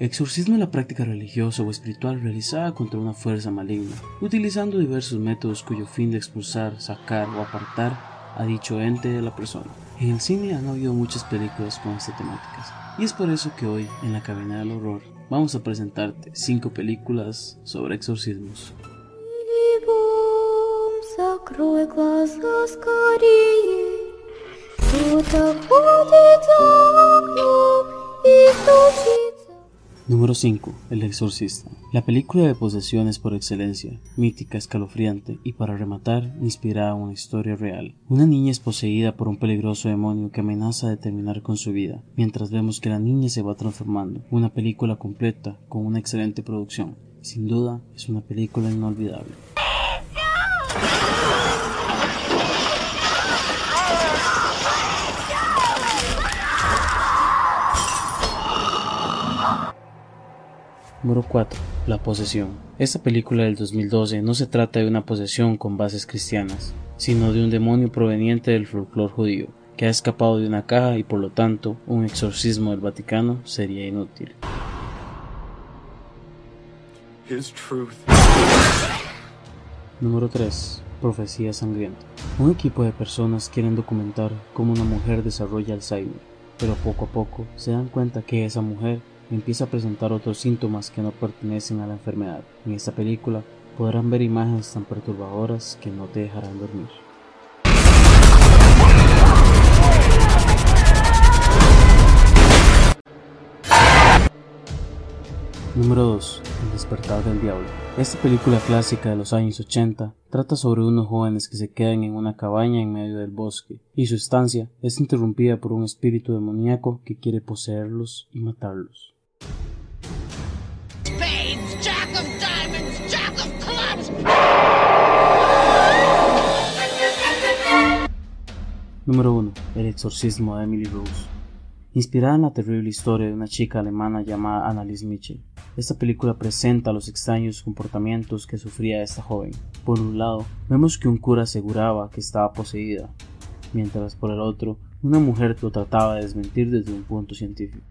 Exorcismo es la práctica religiosa o espiritual realizada contra una fuerza maligna, utilizando diversos métodos cuyo fin de expulsar, sacar o apartar a dicho ente de la persona. En el cine han habido muchas películas con estas temáticas, y es por eso que hoy, en la cabina del horror, vamos a presentarte 5 películas sobre exorcismos. Número 5. El Exorcista. La película de posesiones por excelencia, mítica, escalofriante y para rematar, inspirada en una historia real. Una niña es poseída por un peligroso demonio que amenaza de terminar con su vida, mientras vemos que la niña se va transformando. Una película completa con una excelente producción. Sin duda, es una película inolvidable. Número 4. La posesión. Esta película del 2012 no se trata de una posesión con bases cristianas, sino de un demonio proveniente del folclore judío, que ha escapado de una caja y por lo tanto un exorcismo del Vaticano sería inútil. His truth. Número 3. Profecía sangrienta. Un equipo de personas quieren documentar cómo una mujer desarrolla Alzheimer, pero poco a poco se dan cuenta que esa mujer empieza a presentar otros síntomas que no pertenecen a la enfermedad. En esta película podrán ver imágenes tan perturbadoras que no te dejarán dormir. Número 2. El despertar del diablo. Esta película clásica de los años 80 trata sobre unos jóvenes que se quedan en una cabaña en medio del bosque y su estancia es interrumpida por un espíritu demoníaco que quiere poseerlos y matarlos. Número 1. El exorcismo de Emily Rose. inspirada en la terrible historia de una chica alemana llamada Annalise Mitchell. Esta película presenta los extraños comportamientos que sufría esta joven. Por un lado, vemos que un cura aseguraba que estaba poseída, mientras por el otro, una mujer lo trataba de desmentir desde un punto científico.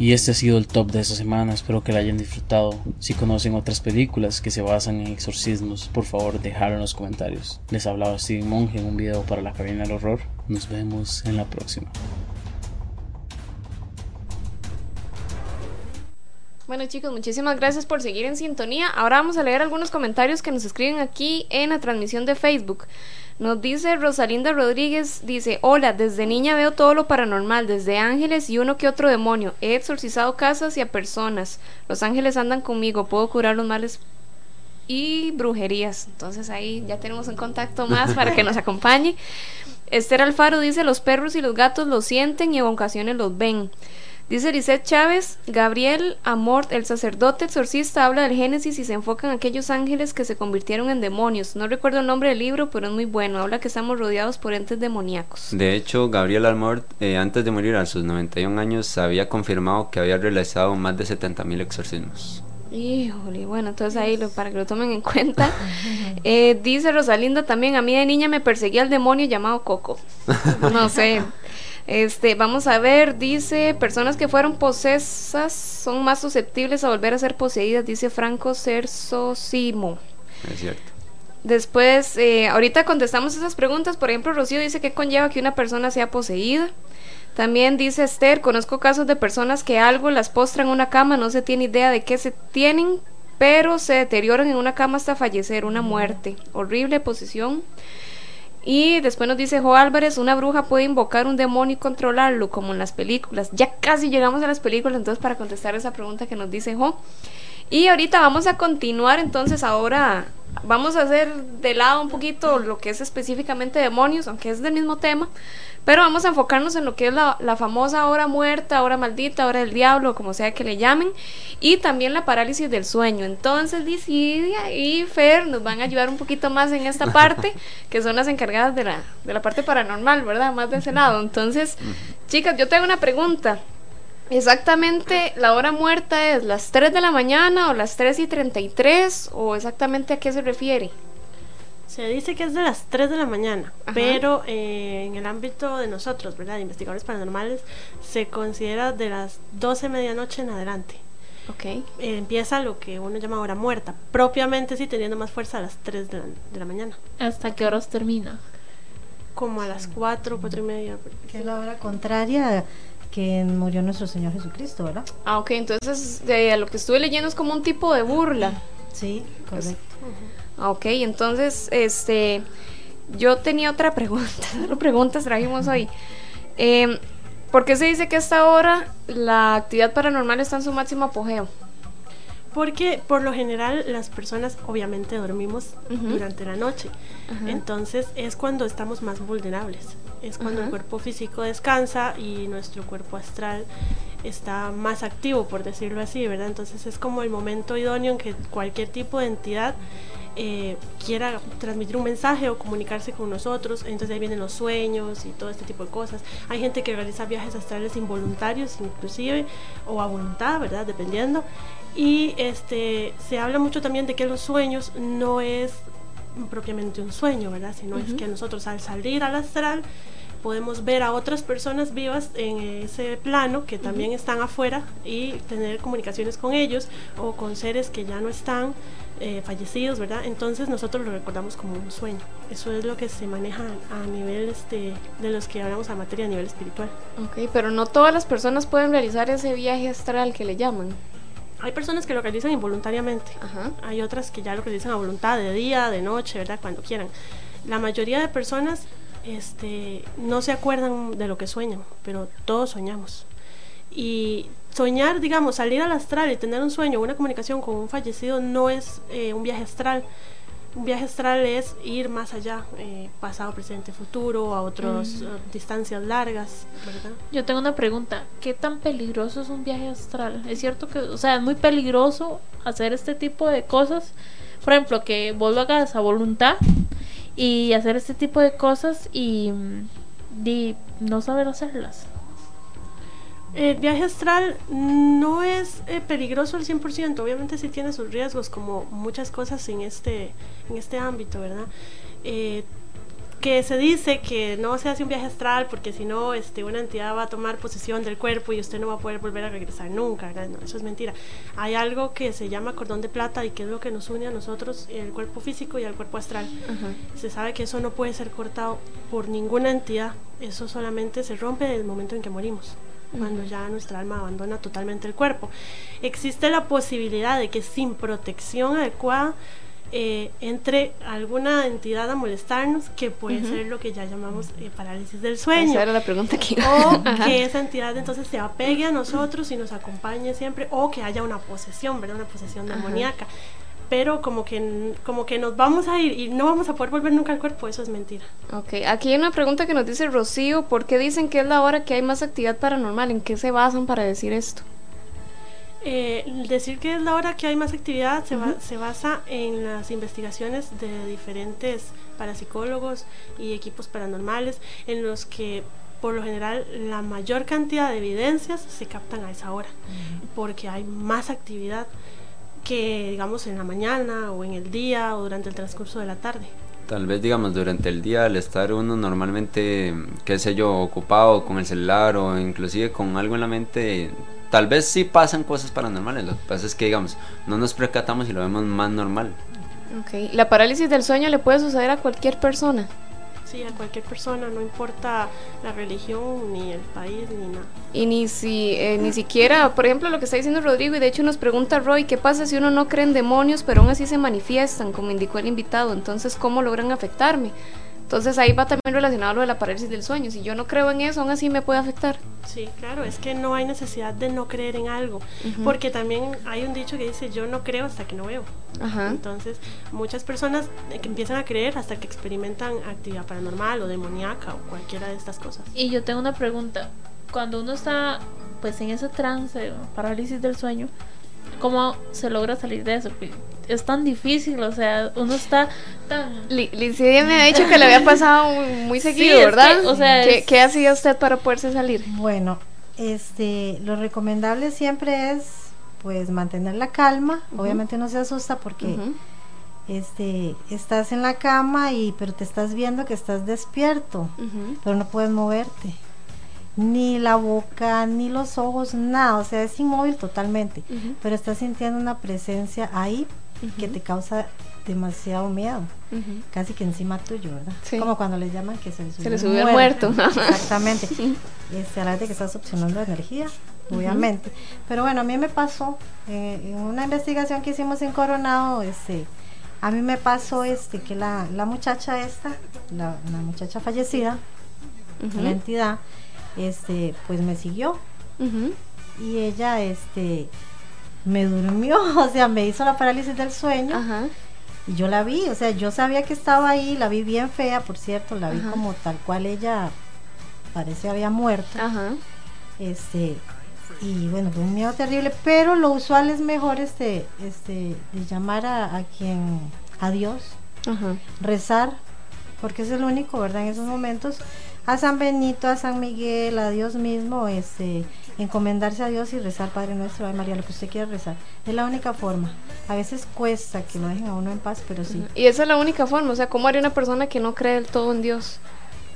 Y este ha sido el top de esta semana, espero que la hayan disfrutado. Si conocen otras películas que se basan en exorcismos, por favor dejarlo en los comentarios. Les hablaba Steven Monge en un video para la cabina del horror. Nos vemos en la próxima. Bueno chicos, muchísimas gracias por seguir en sintonía. Ahora vamos a leer algunos comentarios que nos escriben aquí en la transmisión de Facebook. Nos dice Rosalinda Rodríguez, dice, hola, desde niña veo todo lo paranormal, desde ángeles y uno que otro demonio. He exorcizado casas y a personas. Los ángeles andan conmigo, puedo curar los males y brujerías. Entonces ahí ya tenemos un contacto más para que nos acompañe. Esther Alfaro dice, los perros y los gatos lo sienten y en ocasiones los ven. Dice Lisette Chávez, Gabriel Amort, el sacerdote exorcista, habla del Génesis y se enfoca en aquellos ángeles que se convirtieron en demonios. No recuerdo el nombre del libro, pero es muy bueno. Habla que estamos rodeados por entes demoníacos. De hecho, Gabriel Amort, eh, antes de morir a sus 91 años, había confirmado que había realizado más de 70.000 exorcismos. Híjole, bueno, entonces ahí lo, para que lo tomen en cuenta. Eh, dice Rosalinda también, a mí de niña me perseguía el demonio llamado Coco. No sé. Este, vamos a ver, dice, personas que fueron posesas son más susceptibles a volver a ser poseídas, dice Franco Cersosimo. Es cierto. Después, eh, ahorita contestamos esas preguntas. Por ejemplo, Rocío dice que conlleva que una persona sea poseída. También dice Esther, conozco casos de personas que algo las postra en una cama, no se tiene idea de qué se tienen, pero se deterioran en una cama hasta fallecer, una muerte. Horrible posesión. Y después nos dice Jo Álvarez, una bruja puede invocar un demonio y controlarlo, como en las películas. Ya casi llegamos a las películas, entonces para contestar esa pregunta que nos dice Jo. Y ahorita vamos a continuar, entonces ahora vamos a hacer de lado un poquito lo que es específicamente demonios, aunque es del mismo tema. Pero vamos a enfocarnos en lo que es la, famosa hora muerta, hora maldita, hora del diablo, como sea que le llamen, y también la parálisis del sueño. Entonces, Disidia y Fer nos van a ayudar un poquito más en esta parte, que son las encargadas de la, de la parte paranormal, ¿verdad? Más de ese lado. Entonces, chicas, yo tengo una pregunta. Exactamente, la hora muerta es las 3 de la mañana o las 3 y 33 o exactamente a qué se refiere. Se dice que es de las 3 de la mañana, pero eh, en el ámbito de nosotros, ¿verdad? De investigadores paranormales, se considera de las 12 de medianoche en adelante. Ok. Eh, empieza lo que uno llama hora muerta, propiamente sí teniendo más fuerza a las 3 de la, mañana. ¿Hasta qué horas termina? Como a las 4, 4 y media. Que es la hora contraria que murió nuestro Señor Jesucristo, ¿verdad? Ah, ok, entonces de lo que estuve leyendo es como un tipo de burla. Sí, correcto. Ok, entonces, este, yo tenía otra pregunta, solo preguntas trajimos hoy. Eh, ¿Por qué se dice que a esta hora la actividad paranormal está en su máximo apogeo? Porque por lo general las personas obviamente dormimos durante la noche. Entonces es cuando estamos más vulnerables. Es cuando el cuerpo físico descansa y nuestro cuerpo astral está más activo, por decirlo así, ¿verdad? Entonces es como el momento idóneo en que cualquier tipo de entidad eh, quiera transmitir un mensaje o comunicarse con nosotros, entonces ahí vienen los sueños y todo este tipo de cosas. Hay gente que realiza viajes astrales involuntarios inclusive o a voluntad, ¿verdad? Dependiendo. Y este se habla mucho también de que los sueños no es propiamente un sueño, ¿verdad? Sino es que nosotros al salir al astral podemos ver a otras personas vivas en ese plano que también están afuera y tener comunicaciones con ellos o con seres que ya no están eh, fallecidos, ¿verdad? Entonces nosotros lo recordamos como un sueño. Eso es lo que se maneja a nivel este, de los que hablamos a materia a nivel espiritual. Ok, pero no todas las personas pueden realizar ese viaje astral que le llaman. Hay personas que lo realizan involuntariamente. Hay otras que ya lo realizan a voluntad, de día, de noche, ¿verdad? Cuando quieran. La mayoría de personas este, no se acuerdan de lo que sueñan, pero todos soñamos. Y soñar, digamos, salir al astral y tener un sueño, una comunicación con un fallecido no es eh, un viaje astral, viaje astral es ir más allá, eh, pasado, presente, futuro, a otras Mm. distancias largas, ¿verdad? Yo tengo una pregunta. ¿Qué tan peligroso es un viaje astral? Es cierto que, o sea, es muy peligroso hacer este tipo de cosas. Por ejemplo, que vos lo hagas a voluntad y hacer este tipo de cosas y, mm, y no saber hacerlas. El viaje astral no es eh, peligroso al 100%, obviamente sí tiene sus riesgos, como muchas cosas en este, en este ámbito, ¿verdad? Eh, que se dice que no se hace un viaje astral porque si no este, una entidad va a tomar posesión del cuerpo y usted no va a poder volver a regresar nunca, ¿verdad? No, eso es mentira. Hay algo que se llama cordón de plata y que es lo que nos une a nosotros, el cuerpo físico y al cuerpo astral. Se sabe que eso no puede ser cortado por ninguna entidad, eso solamente se rompe en el momento en que morimos cuando ya nuestra alma abandona totalmente el cuerpo. Existe la posibilidad de que sin protección adecuada eh, entre alguna entidad a molestarnos, que puede ser lo que ya llamamos eh, parálisis del sueño. Esa era la pregunta que iba. O Ajá. que esa entidad entonces se apegue a nosotros y nos acompañe siempre, o que haya una posesión, ¿verdad? Una posesión Ajá. Pero como que, como que nos vamos a ir y no vamos a poder volver nunca al cuerpo, eso es mentira. Ok, aquí hay una pregunta que nos dice Rocío, ¿por qué dicen que es la hora que hay más actividad paranormal? ¿En qué se basan para decir esto? Eh, decir que es la hora que hay más actividad se, ba- se basa en las investigaciones de diferentes parapsicólogos y equipos paranormales en los que por lo general la mayor cantidad de evidencias se captan a esa hora porque hay más actividad que digamos en la mañana o en el día o durante el transcurso de la tarde. Tal vez, digamos, durante el día, al estar uno normalmente, qué sé yo, ocupado con el celular o inclusive con algo en la mente, tal vez sí pasan cosas paranormales. Lo que pasa es que, digamos, no nos percatamos y lo vemos más normal. Ok, la parálisis del sueño le puede suceder a cualquier persona. Sí, a cualquier persona, no importa la religión, ni el país, ni nada. Y ni si eh, ni siquiera, por ejemplo, lo que está diciendo Rodrigo, y de hecho nos pregunta Roy, ¿qué pasa si uno no cree en demonios, pero aún así se manifiestan, como indicó el invitado? Entonces, ¿cómo logran afectarme? Entonces ahí va también relacionado lo de la parálisis del sueño. Si yo no creo en eso, aún así me puede afectar. Sí, claro, es que no hay necesidad de no creer en algo, Ujú. porque también hay un dicho que dice yo no creo hasta que no veo. Ajá. Entonces, muchas personas eh, que empiezan a creer hasta que experimentan actividad paranormal o demoníaca o cualquiera de estas cosas. Y yo tengo una pregunta. Cuando uno está pues en ese trance, parálisis del sueño, ¿cómo se logra salir de eso? Es tan difícil, o sea, uno está tan... Licidia me ha dicho que le había pasado muy, seguido, ¿verdad? que, o sea, ¿Qué, es- qué hacía usted para poderse salir? Bueno, este, lo recomendable siempre es pues mantener la calma. Obviamente no se asusta porque este estás en la cama y pero te estás viendo que estás despierto, pero no puedes moverte. Ni la boca, ni los ojos, nada, o sea, es inmóvil totalmente, pero estás sintiendo una presencia ahí que te causa demasiado miedo, casi que encima tuyo, ¿verdad? Sí. Como cuando les llaman que se le subió el muerto. Exactamente. Este, a la vez de que estás opcionando energía, obviamente. Pero bueno, a mí me pasó, eh, en una investigación que hicimos en Coronado, este, a mí me pasó este que la, la muchacha esta, la, la muchacha fallecida, la entidad, este, pues me siguió y ella, este, me durmió, o sea, me hizo la parálisis del sueño. Ajá. Y yo la vi, o sea, yo sabía que estaba ahí, la vi bien fea, por cierto, la vi como tal cual ella parece había muerto. Ajá. Este, y bueno, fue un miedo terrible, pero lo usual es mejor este, este, de llamar a, a quien, a Dios, Ajá. rezar, porque es el único, ¿verdad? En esos momentos, a San Benito, a San Miguel, a Dios mismo, este, encomendarse a Dios y rezar, Padre nuestro, Ave María, lo que usted quiera rezar. Es la única forma. A veces cuesta que lo dejen a uno en paz, pero sí. Y esa es la única forma, o sea, ¿cómo haría una persona que no cree del todo en Dios?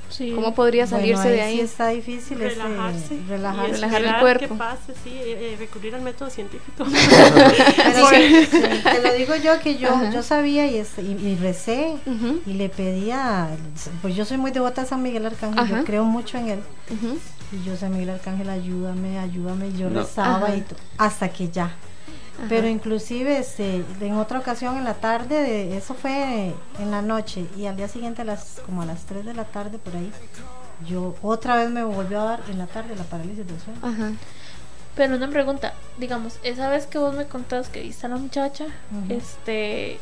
Sí. ¿Cómo podría Bueno, salirse de ahí sí está difícil este, Relajarse. relajarse. y Relajar el cuerpo. que pase, sí, eh, eh, recurrir al método científico. Pero Sí. sí, te lo digo yo que yo, Ajá. yo sabía y, este, y, y recé y le pedía, pues yo soy muy devota a San Miguel Arcángel, Ajá. yo creo mucho en él. Y yo, San Miguel Arcángel, ayúdame, ayúdame. Yo No. rezaba Ajá. y to- hasta que ya. Pero inclusive este, en otra ocasión en la tarde, de, eso fue en la noche y al día siguiente a las, como a las 3 de la tarde por ahí, yo otra vez me volvió a dar en la tarde la parálisis del sueño. Ajá. Pero una pregunta, digamos, esa vez que vos me contabas que viste a la muchacha, este,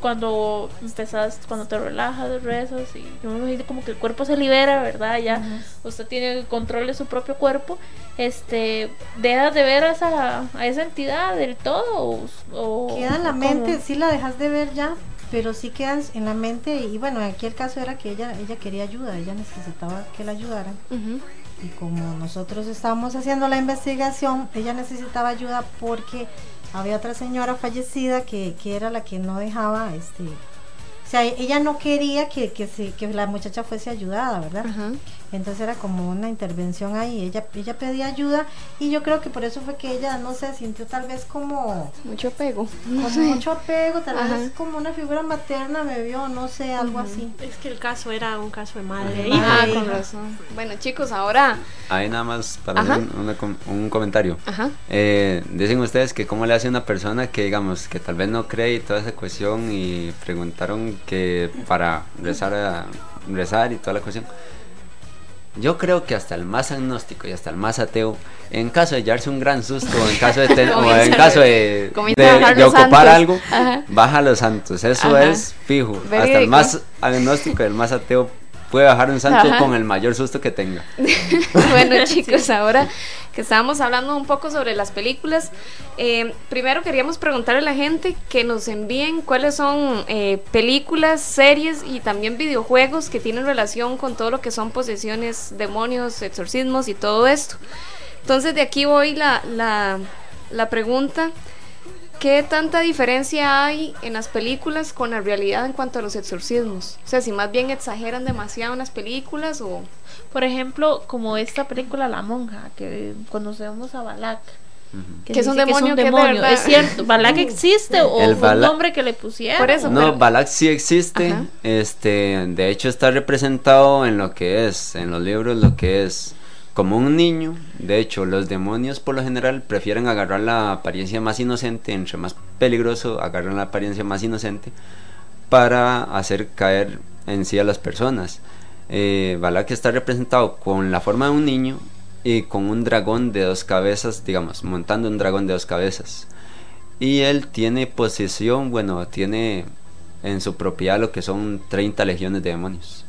cuando empezás, cuando te relajas, rezas y yo me imagino como que el cuerpo se libera, ¿verdad? Ya usted tiene control de su propio cuerpo, este, dejas de ver a esa, a esa entidad del todo o, Queda en la o mente, cómo? sí la dejas de ver ya, pero sí quedas en la mente y bueno, aquí el caso era que ella ella quería ayuda, ella necesitaba que la ayudaran Ujú. y como nosotros estábamos haciendo la investigación, ella necesitaba ayuda porque había otra señora fallecida que, que era la que no dejaba, este, o sea, ella no quería que, que, se, que la muchacha fuese ayudada, ¿verdad? Ajá. Entonces era como una intervención ahí, ella, ella pedía ayuda y yo creo que por eso fue que ella, no sé, sintió tal vez como, Mucho apego. como mucho apego, tal Ajá. vez como una figura materna me vio, no sé, algo así. Es que el caso era un caso de madre e. Ah, hija. con razón. Bueno, chicos, ahora. Ahí nada más para Ajá. hacer un, un comentario. Ajá. Eh, dicen ustedes que cómo le hace una persona que digamos que tal vez no cree y toda esa cuestión y preguntaron que para rezar a- rezar y toda la cuestión. Yo creo que hasta el más agnóstico y hasta el más ateo, en caso de llevarse un gran susto, o en caso de, ten- o en a caso de, de- a ocupar santos. algo, Ajá. baja los santos. Eso Ajá. es fijo. Hasta el más agnóstico y el más ateo puede bajar un santo Ajá. con el mayor susto que tenga. bueno, chicos, ahora que estábamos hablando un poco sobre las películas, eh, primero queríamos preguntarle a la gente que nos envíen cuáles son eh, películas, series y también videojuegos que tienen relación con todo lo que son posesiones, demonios, exorcismos y todo esto. Entonces de aquí voy la, la, la pregunta. ¿Qué tanta diferencia hay en las películas con la realidad en cuanto a los exorcismos? O sea, si más bien exageran demasiado en las películas o... Por ejemplo, como esta película La Monja, que conocemos a Balak. Que es un demonio que es de verdad. Es cierto, Balak existe o El fue un nombre que le pusieron. Por eso, No, pero- Balak sí existe. Ajá. Este, de hecho está representado en lo que es, en los libros, lo que es como un niño. De hecho, los demonios por lo general prefieren agarrar la apariencia más inocente, entre más peligroso, agarran la apariencia más inocente para hacer caer en sí a las personas. Eh, Balak está representado con la forma de un niño y con un dragón de dos cabezas, digamos, montando un dragón de dos cabezas. Y él tiene posesión, bueno, tiene en su propiedad lo que son 30 legiones de demonios.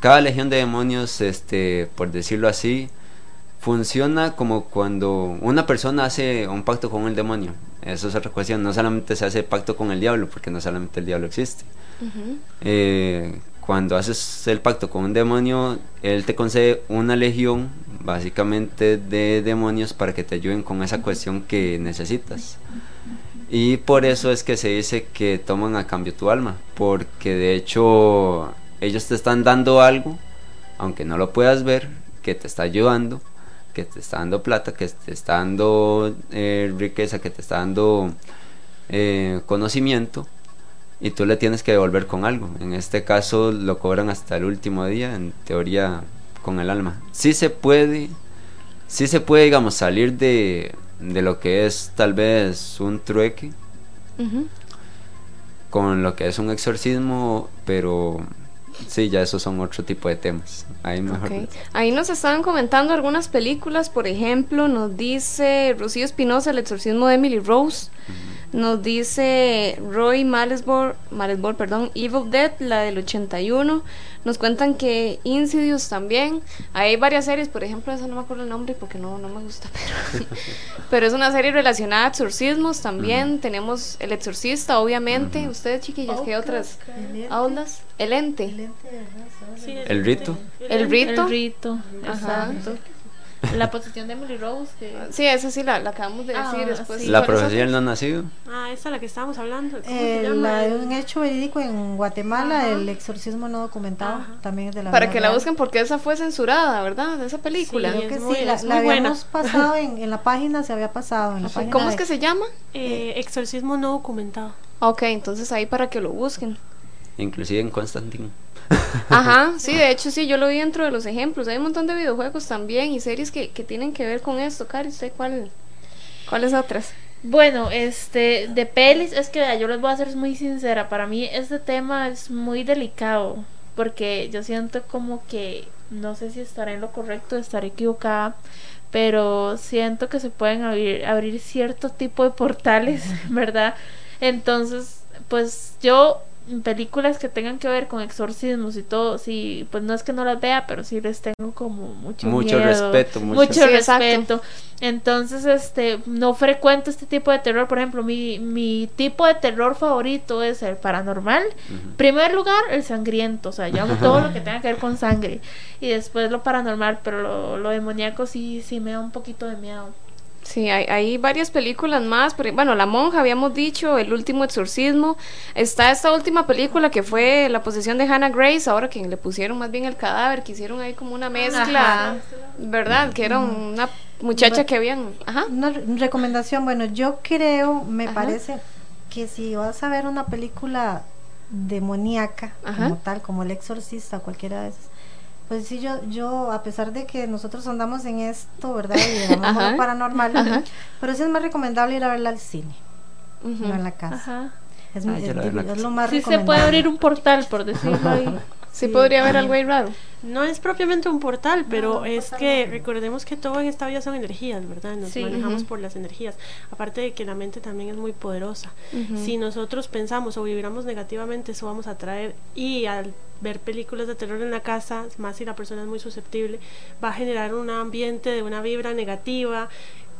Cada legión de demonios, este, por decirlo así, funciona como cuando una persona hace un pacto con el demonio. Eso es otra cuestión. No solamente se hace pacto con el diablo, porque no solamente el diablo existe. Eh, cuando haces el pacto con un demonio, él te concede una legión, básicamente de demonios, para que te ayuden con esa cuestión que necesitas. Y por eso es que se dice que toman a cambio tu alma, porque de hecho ellos te están dando algo, aunque no lo puedas ver, que te está ayudando, que te está dando plata, que te está dando eh, riqueza, que te está dando eh, conocimiento, y tú le tienes que devolver con algo. En este caso lo cobran hasta el último día, en teoría con el alma. Sí se puede, sí se puede, digamos, salir de, de lo que es tal vez un trueque con lo que es un exorcismo, pero sí, ya esos son otro tipo de temas. Ahí mejor. Ahí nos estaban comentando algunas películas, por ejemplo, nos dice Rocío Espinosa, El exorcismo de Emily Rose. Nos dice Roy Malesbor, Malesbor, perdón, Evil Dead, la del 81. Nos cuentan que Insidious también. Hay varias series, por ejemplo, esa no me acuerdo el nombre porque no, no me gusta, pero, pero es una serie relacionada a exorcismos también. Tenemos El Exorcista, obviamente. Ustedes, chiquillas, ¿qué otras? El ente. aulas? El ente. El ente Sí, El rito. El rito. El rito, Ajá. exacto. La posición de Emily Rose. Que... Sí, esa sí la, la acabamos de Ah, decir después. sí. La ¿cuáles profecía del otras? no nacido. Ah, esa es la que estábamos hablando. ¿Cómo se Eh, llama? la de un hecho verídico en Guatemala, Ajá. el exorcismo no documentado, Ajá. también es de la Para que la real. busquen porque esa fue censurada, ¿verdad? Esa película. Sí, Creo que es muy- sí, la, es la muy buena. habíamos pasado en, en la página, se había pasado en la página. ¿Cómo es de- que se llama? Eh, exorcismo no documentado. Ok, entonces ahí para que lo busquen. Inclusive en Constantine. Ajá, sí, de hecho sí, yo lo vi dentro de los ejemplos. Hay un montón de videojuegos también y series que, que tienen que ver con esto. Cari, ¿usted cuál, cuáles otras? Bueno, este, de pelis, es que yo les voy a ser muy sincera, para mí este tema es muy delicado, porque yo siento como que, no sé si estaré en lo correcto, estaré equivocada, pero siento que se pueden abrir, abrir cierto tipo de portales, ¿verdad? Entonces, pues yo películas que tengan que ver con exorcismos y todo, sí, pues no es que no las vea, pero sí les tengo como mucho Mucho miedo, respeto, mucho- mucho, Sí, exacto. respeto. Entonces, este, no frecuento este tipo de terror. Por ejemplo, mi, mi tipo de terror favorito es el paranormal. Primer lugar, el sangriento, o sea, yo amo todo lo que tenga que ver con sangre. Y después lo paranormal, pero lo, lo demoníaco sí, sí me da un poquito de miedo. Sí, hay, hay varias películas más. pero, bueno, La Monja, habíamos dicho, El último exorcismo. Está esta última película que fue La posesión de Hannah Grace, ahora que le pusieron más bien el cadáver, que hicieron ahí como una mezcla, Ajá. ¿verdad? Que era una muchacha que habían... Ajá. Una re- recomendación, bueno, yo creo, me Ajá. parece que si vas a ver una película demoníaca Ajá. como tal, como El Exorcista, cualquiera de esas, pues sí, yo, yo, a pesar de que nosotros andamos en esto, ¿verdad? Y Ajá. lo paranormal, Ajá. pero sí es más recomendable ir a verla al cine, no en la casa. Ajá. Es, Ah, es- lo más Sí se recomendable. puede abrir un portal, por decirlo ahí. Sí, podría haber algo ahí raro. No es propiamente un portal, pero es portal que no. recordemos que todo en esta vida son energías, ¿verdad? Nos Sí. manejamos por las energías. Aparte de que la mente también es muy poderosa. Si nosotros pensamos o vibramos negativamente, eso vamos a atraer. Y al ver películas de terror en la casa, más si la persona es muy susceptible, va a generar un ambiente de una vibra negativa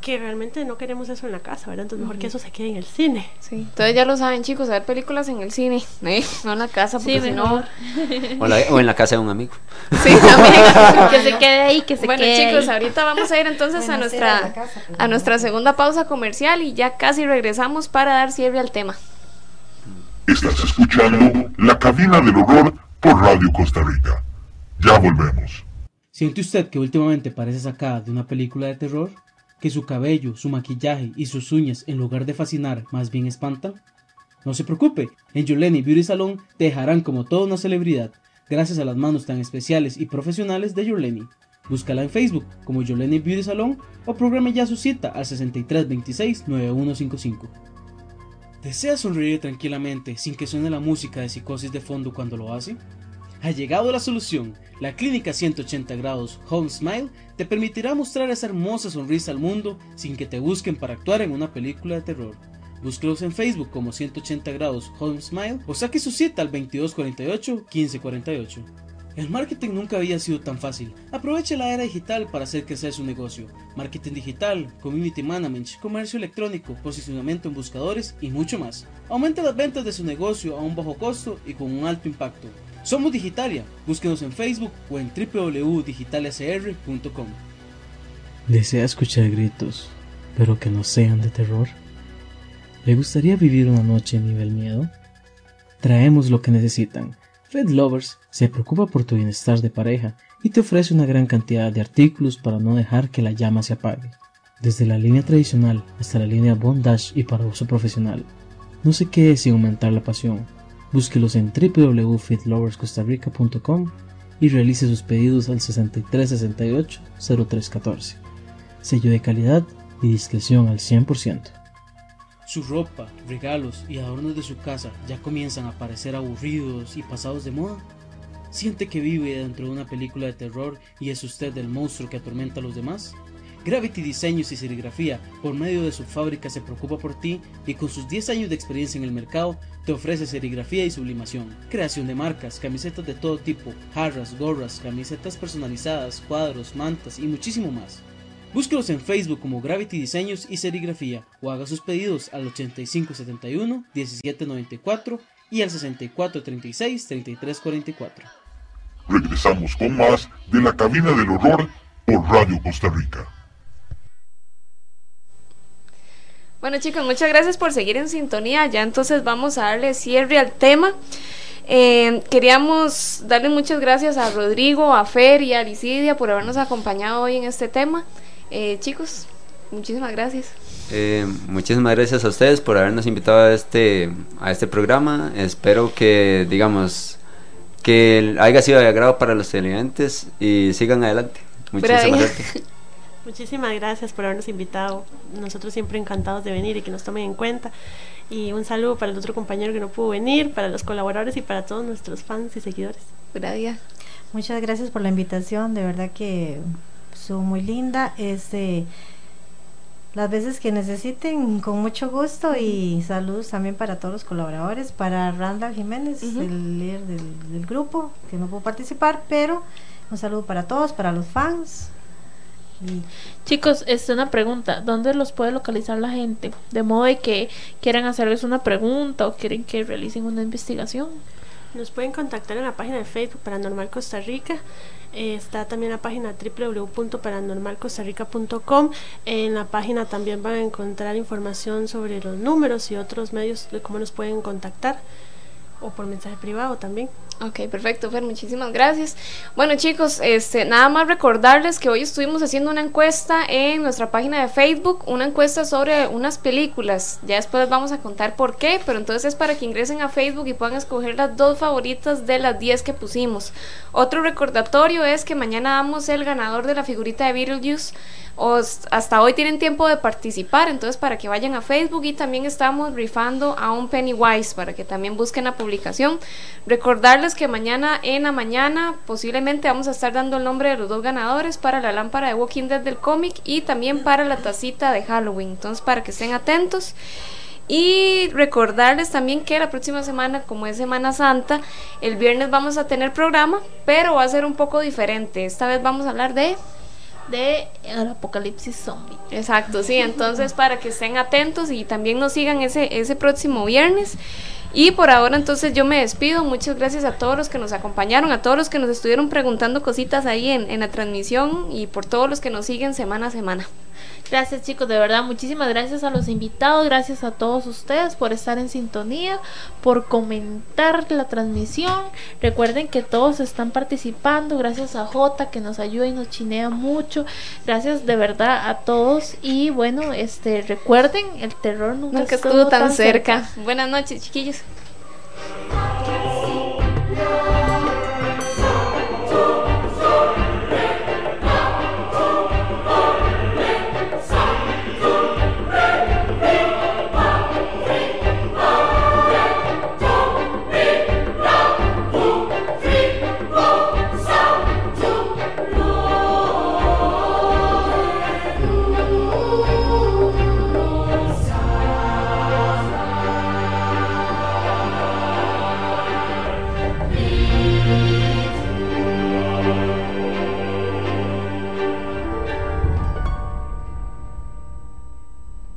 que realmente no queremos eso en la casa, ¿verdad? Entonces mejor que eso se quede en el cine. Sí. Entonces ya lo saben, chicos, a ver películas en el cine, ¿eh? no en la casa, porque Sí, si no... O, la- o en la casa de un amigo. Sí, también. que se quede ahí, que se bueno, quede chicos, ahí. ahorita vamos a ir entonces Bueno, a nuestra casa, pero a nuestra segunda pausa comercial y ya casi regresamos para dar cierre al tema. Estás escuchando La Cabina del Horror por Radio Costa Rica. Ya volvemos. ¿Siente usted que últimamente parece sacada de una película de terror? ¿Que su cabello, su maquillaje y sus uñas en lugar de fascinar más bien espantan? No se preocupe, en Yoleni Beauty Salon te dejarán como toda una celebridad, gracias a las manos tan especiales y profesionales de Yoleni. Búscala en Facebook como Yoleni Beauty Salon o programe ya su cita al 6326-9155. ¿Desea sonreír tranquilamente sin que suene la música de psicosis de fondo cuando lo hace? Ha llegado la solución. La clínica 180 grados Home Smile te permitirá mostrar esa hermosa sonrisa al mundo sin que te busquen para actuar en una película de terror. Búsquelos en Facebook como 180 grados Home Smile o saque su cita al 2248-1548. El marketing nunca había sido tan fácil. Aproveche la era digital para hacer crecer su negocio. Marketing digital, community management, comercio electrónico, posicionamiento en buscadores y mucho más. Aumente las ventas de su negocio a un bajo costo y con un alto impacto. Somos Digitalia. Búsquenos en Facebook o en www.digitaliacr.com. ¿Desea escuchar gritos, pero que no sean de terror? ¿Le gustaría vivir una noche nivel miedo? Traemos lo que necesitan. Fed Lovers se preocupa por tu bienestar de pareja y te ofrece una gran cantidad de artículos para no dejar que la llama se apague. Desde la línea tradicional hasta la línea Bondage y para uso profesional. No se quede sin aumentar la pasión. Búsquelos en www.fitloverscostarrica.com y realice sus pedidos al 6368-0314. Sello de calidad y discreción al 100%. Su ropa, regalos y adornos de su casa ya comienzan a parecer aburridos y pasados de moda. ¿Siente que vive dentro de una película de terror y es usted el monstruo que atormenta a los demás? Gravity Diseños y Serigrafía, por medio de su fábrica, se preocupa por ti y con sus 10 años de experiencia en el mercado, te ofrece serigrafía y sublimación, creación de marcas, camisetas de todo tipo, jarras, gorras, camisetas personalizadas, cuadros, mantas y muchísimo más. Búsquelos en Facebook como Gravity Diseños y Serigrafía o haga sus pedidos al 8571-1794 y al 6436-3344. Regresamos con más de La Cabina del Horror por Radio Costa Rica. Bueno chicos, muchas gracias por seguir en sintonía. Ya entonces vamos a darle cierre al tema. Eh, queríamos darle muchas gracias a Rodrigo, a Fer y a Licidia por habernos acompañado hoy en este tema. Eh, chicos, muchísimas gracias. Eh, muchísimas gracias a ustedes por habernos invitado a este, a este programa. Espero que, digamos, que haya sido de agrado para los televidentes y sigan adelante. Muchísimas gracias. Muchísimas gracias por habernos invitado. Nosotros siempre encantados de venir y que nos tomen en cuenta. Y un saludo para el otro compañero que no pudo venir, para los colaboradores y para todos nuestros fans y seguidores. Gracias. Muchas gracias por la invitación, de verdad que estuvo muy linda. Este, las veces que necesiten, con mucho gusto y saludos también para todos los colaboradores, para Randall Jiménez, el líder del, del grupo, que no pudo participar, pero un saludo para todos, para los fans. Chicos, es una pregunta. ¿Dónde los puede localizar la gente? De modo de que quieran hacerles una pregunta o quieren que realicen una investigación. Nos pueden contactar en la página de Facebook Paranormal Costa Rica. Eh, está también la página www.paranormalcostarrica.com. En la página también van a encontrar información sobre los números y otros medios de cómo nos pueden contactar o por mensaje privado también. Ok, perfecto, Fer, muchísimas gracias. Bueno, chicos, este, nada más recordarles que hoy estuvimos haciendo una encuesta en nuestra página de Facebook, una encuesta sobre unas películas. Ya después vamos a contar por qué, pero entonces es para que ingresen a Facebook y puedan escoger las dos favoritas de las 10 que pusimos. Otro recordatorio es que mañana damos el ganador de la figurita de Beetlejuice hasta hoy tienen tiempo de participar, entonces para que vayan a Facebook y también estamos rifando a un Pennywise para que también busquen la publicación. Recordarles que mañana en la mañana posiblemente vamos a estar dando el nombre de los dos ganadores para la lámpara de Walking Dead del cómic y también para la tacita de Halloween, entonces para que estén atentos. Y recordarles también que la próxima semana, como es Semana Santa, el viernes vamos a tener programa, pero va a ser un poco diferente. Esta vez vamos a hablar de De el apocalipsis zombie. Exacto, sí, entonces para que estén atentos y también nos sigan ese, ese próximo viernes. Y por ahora entonces yo me despido, muchas gracias a todos los que nos acompañaron, a todos los que nos estuvieron preguntando cositas ahí en, en la transmisión y por todos los que nos siguen semana a semana. Gracias chicos, de verdad, muchísimas gracias a los invitados, gracias a todos ustedes por estar en sintonía, por comentar la transmisión. Recuerden que todos están participando, gracias a Jota que nos ayuda y nos chinea mucho. Gracias de verdad a todos y bueno, este recuerden, el terror nunca, nunca estuvo, estuvo, tan, cerca. cerca. Buenas noches, chiquillos.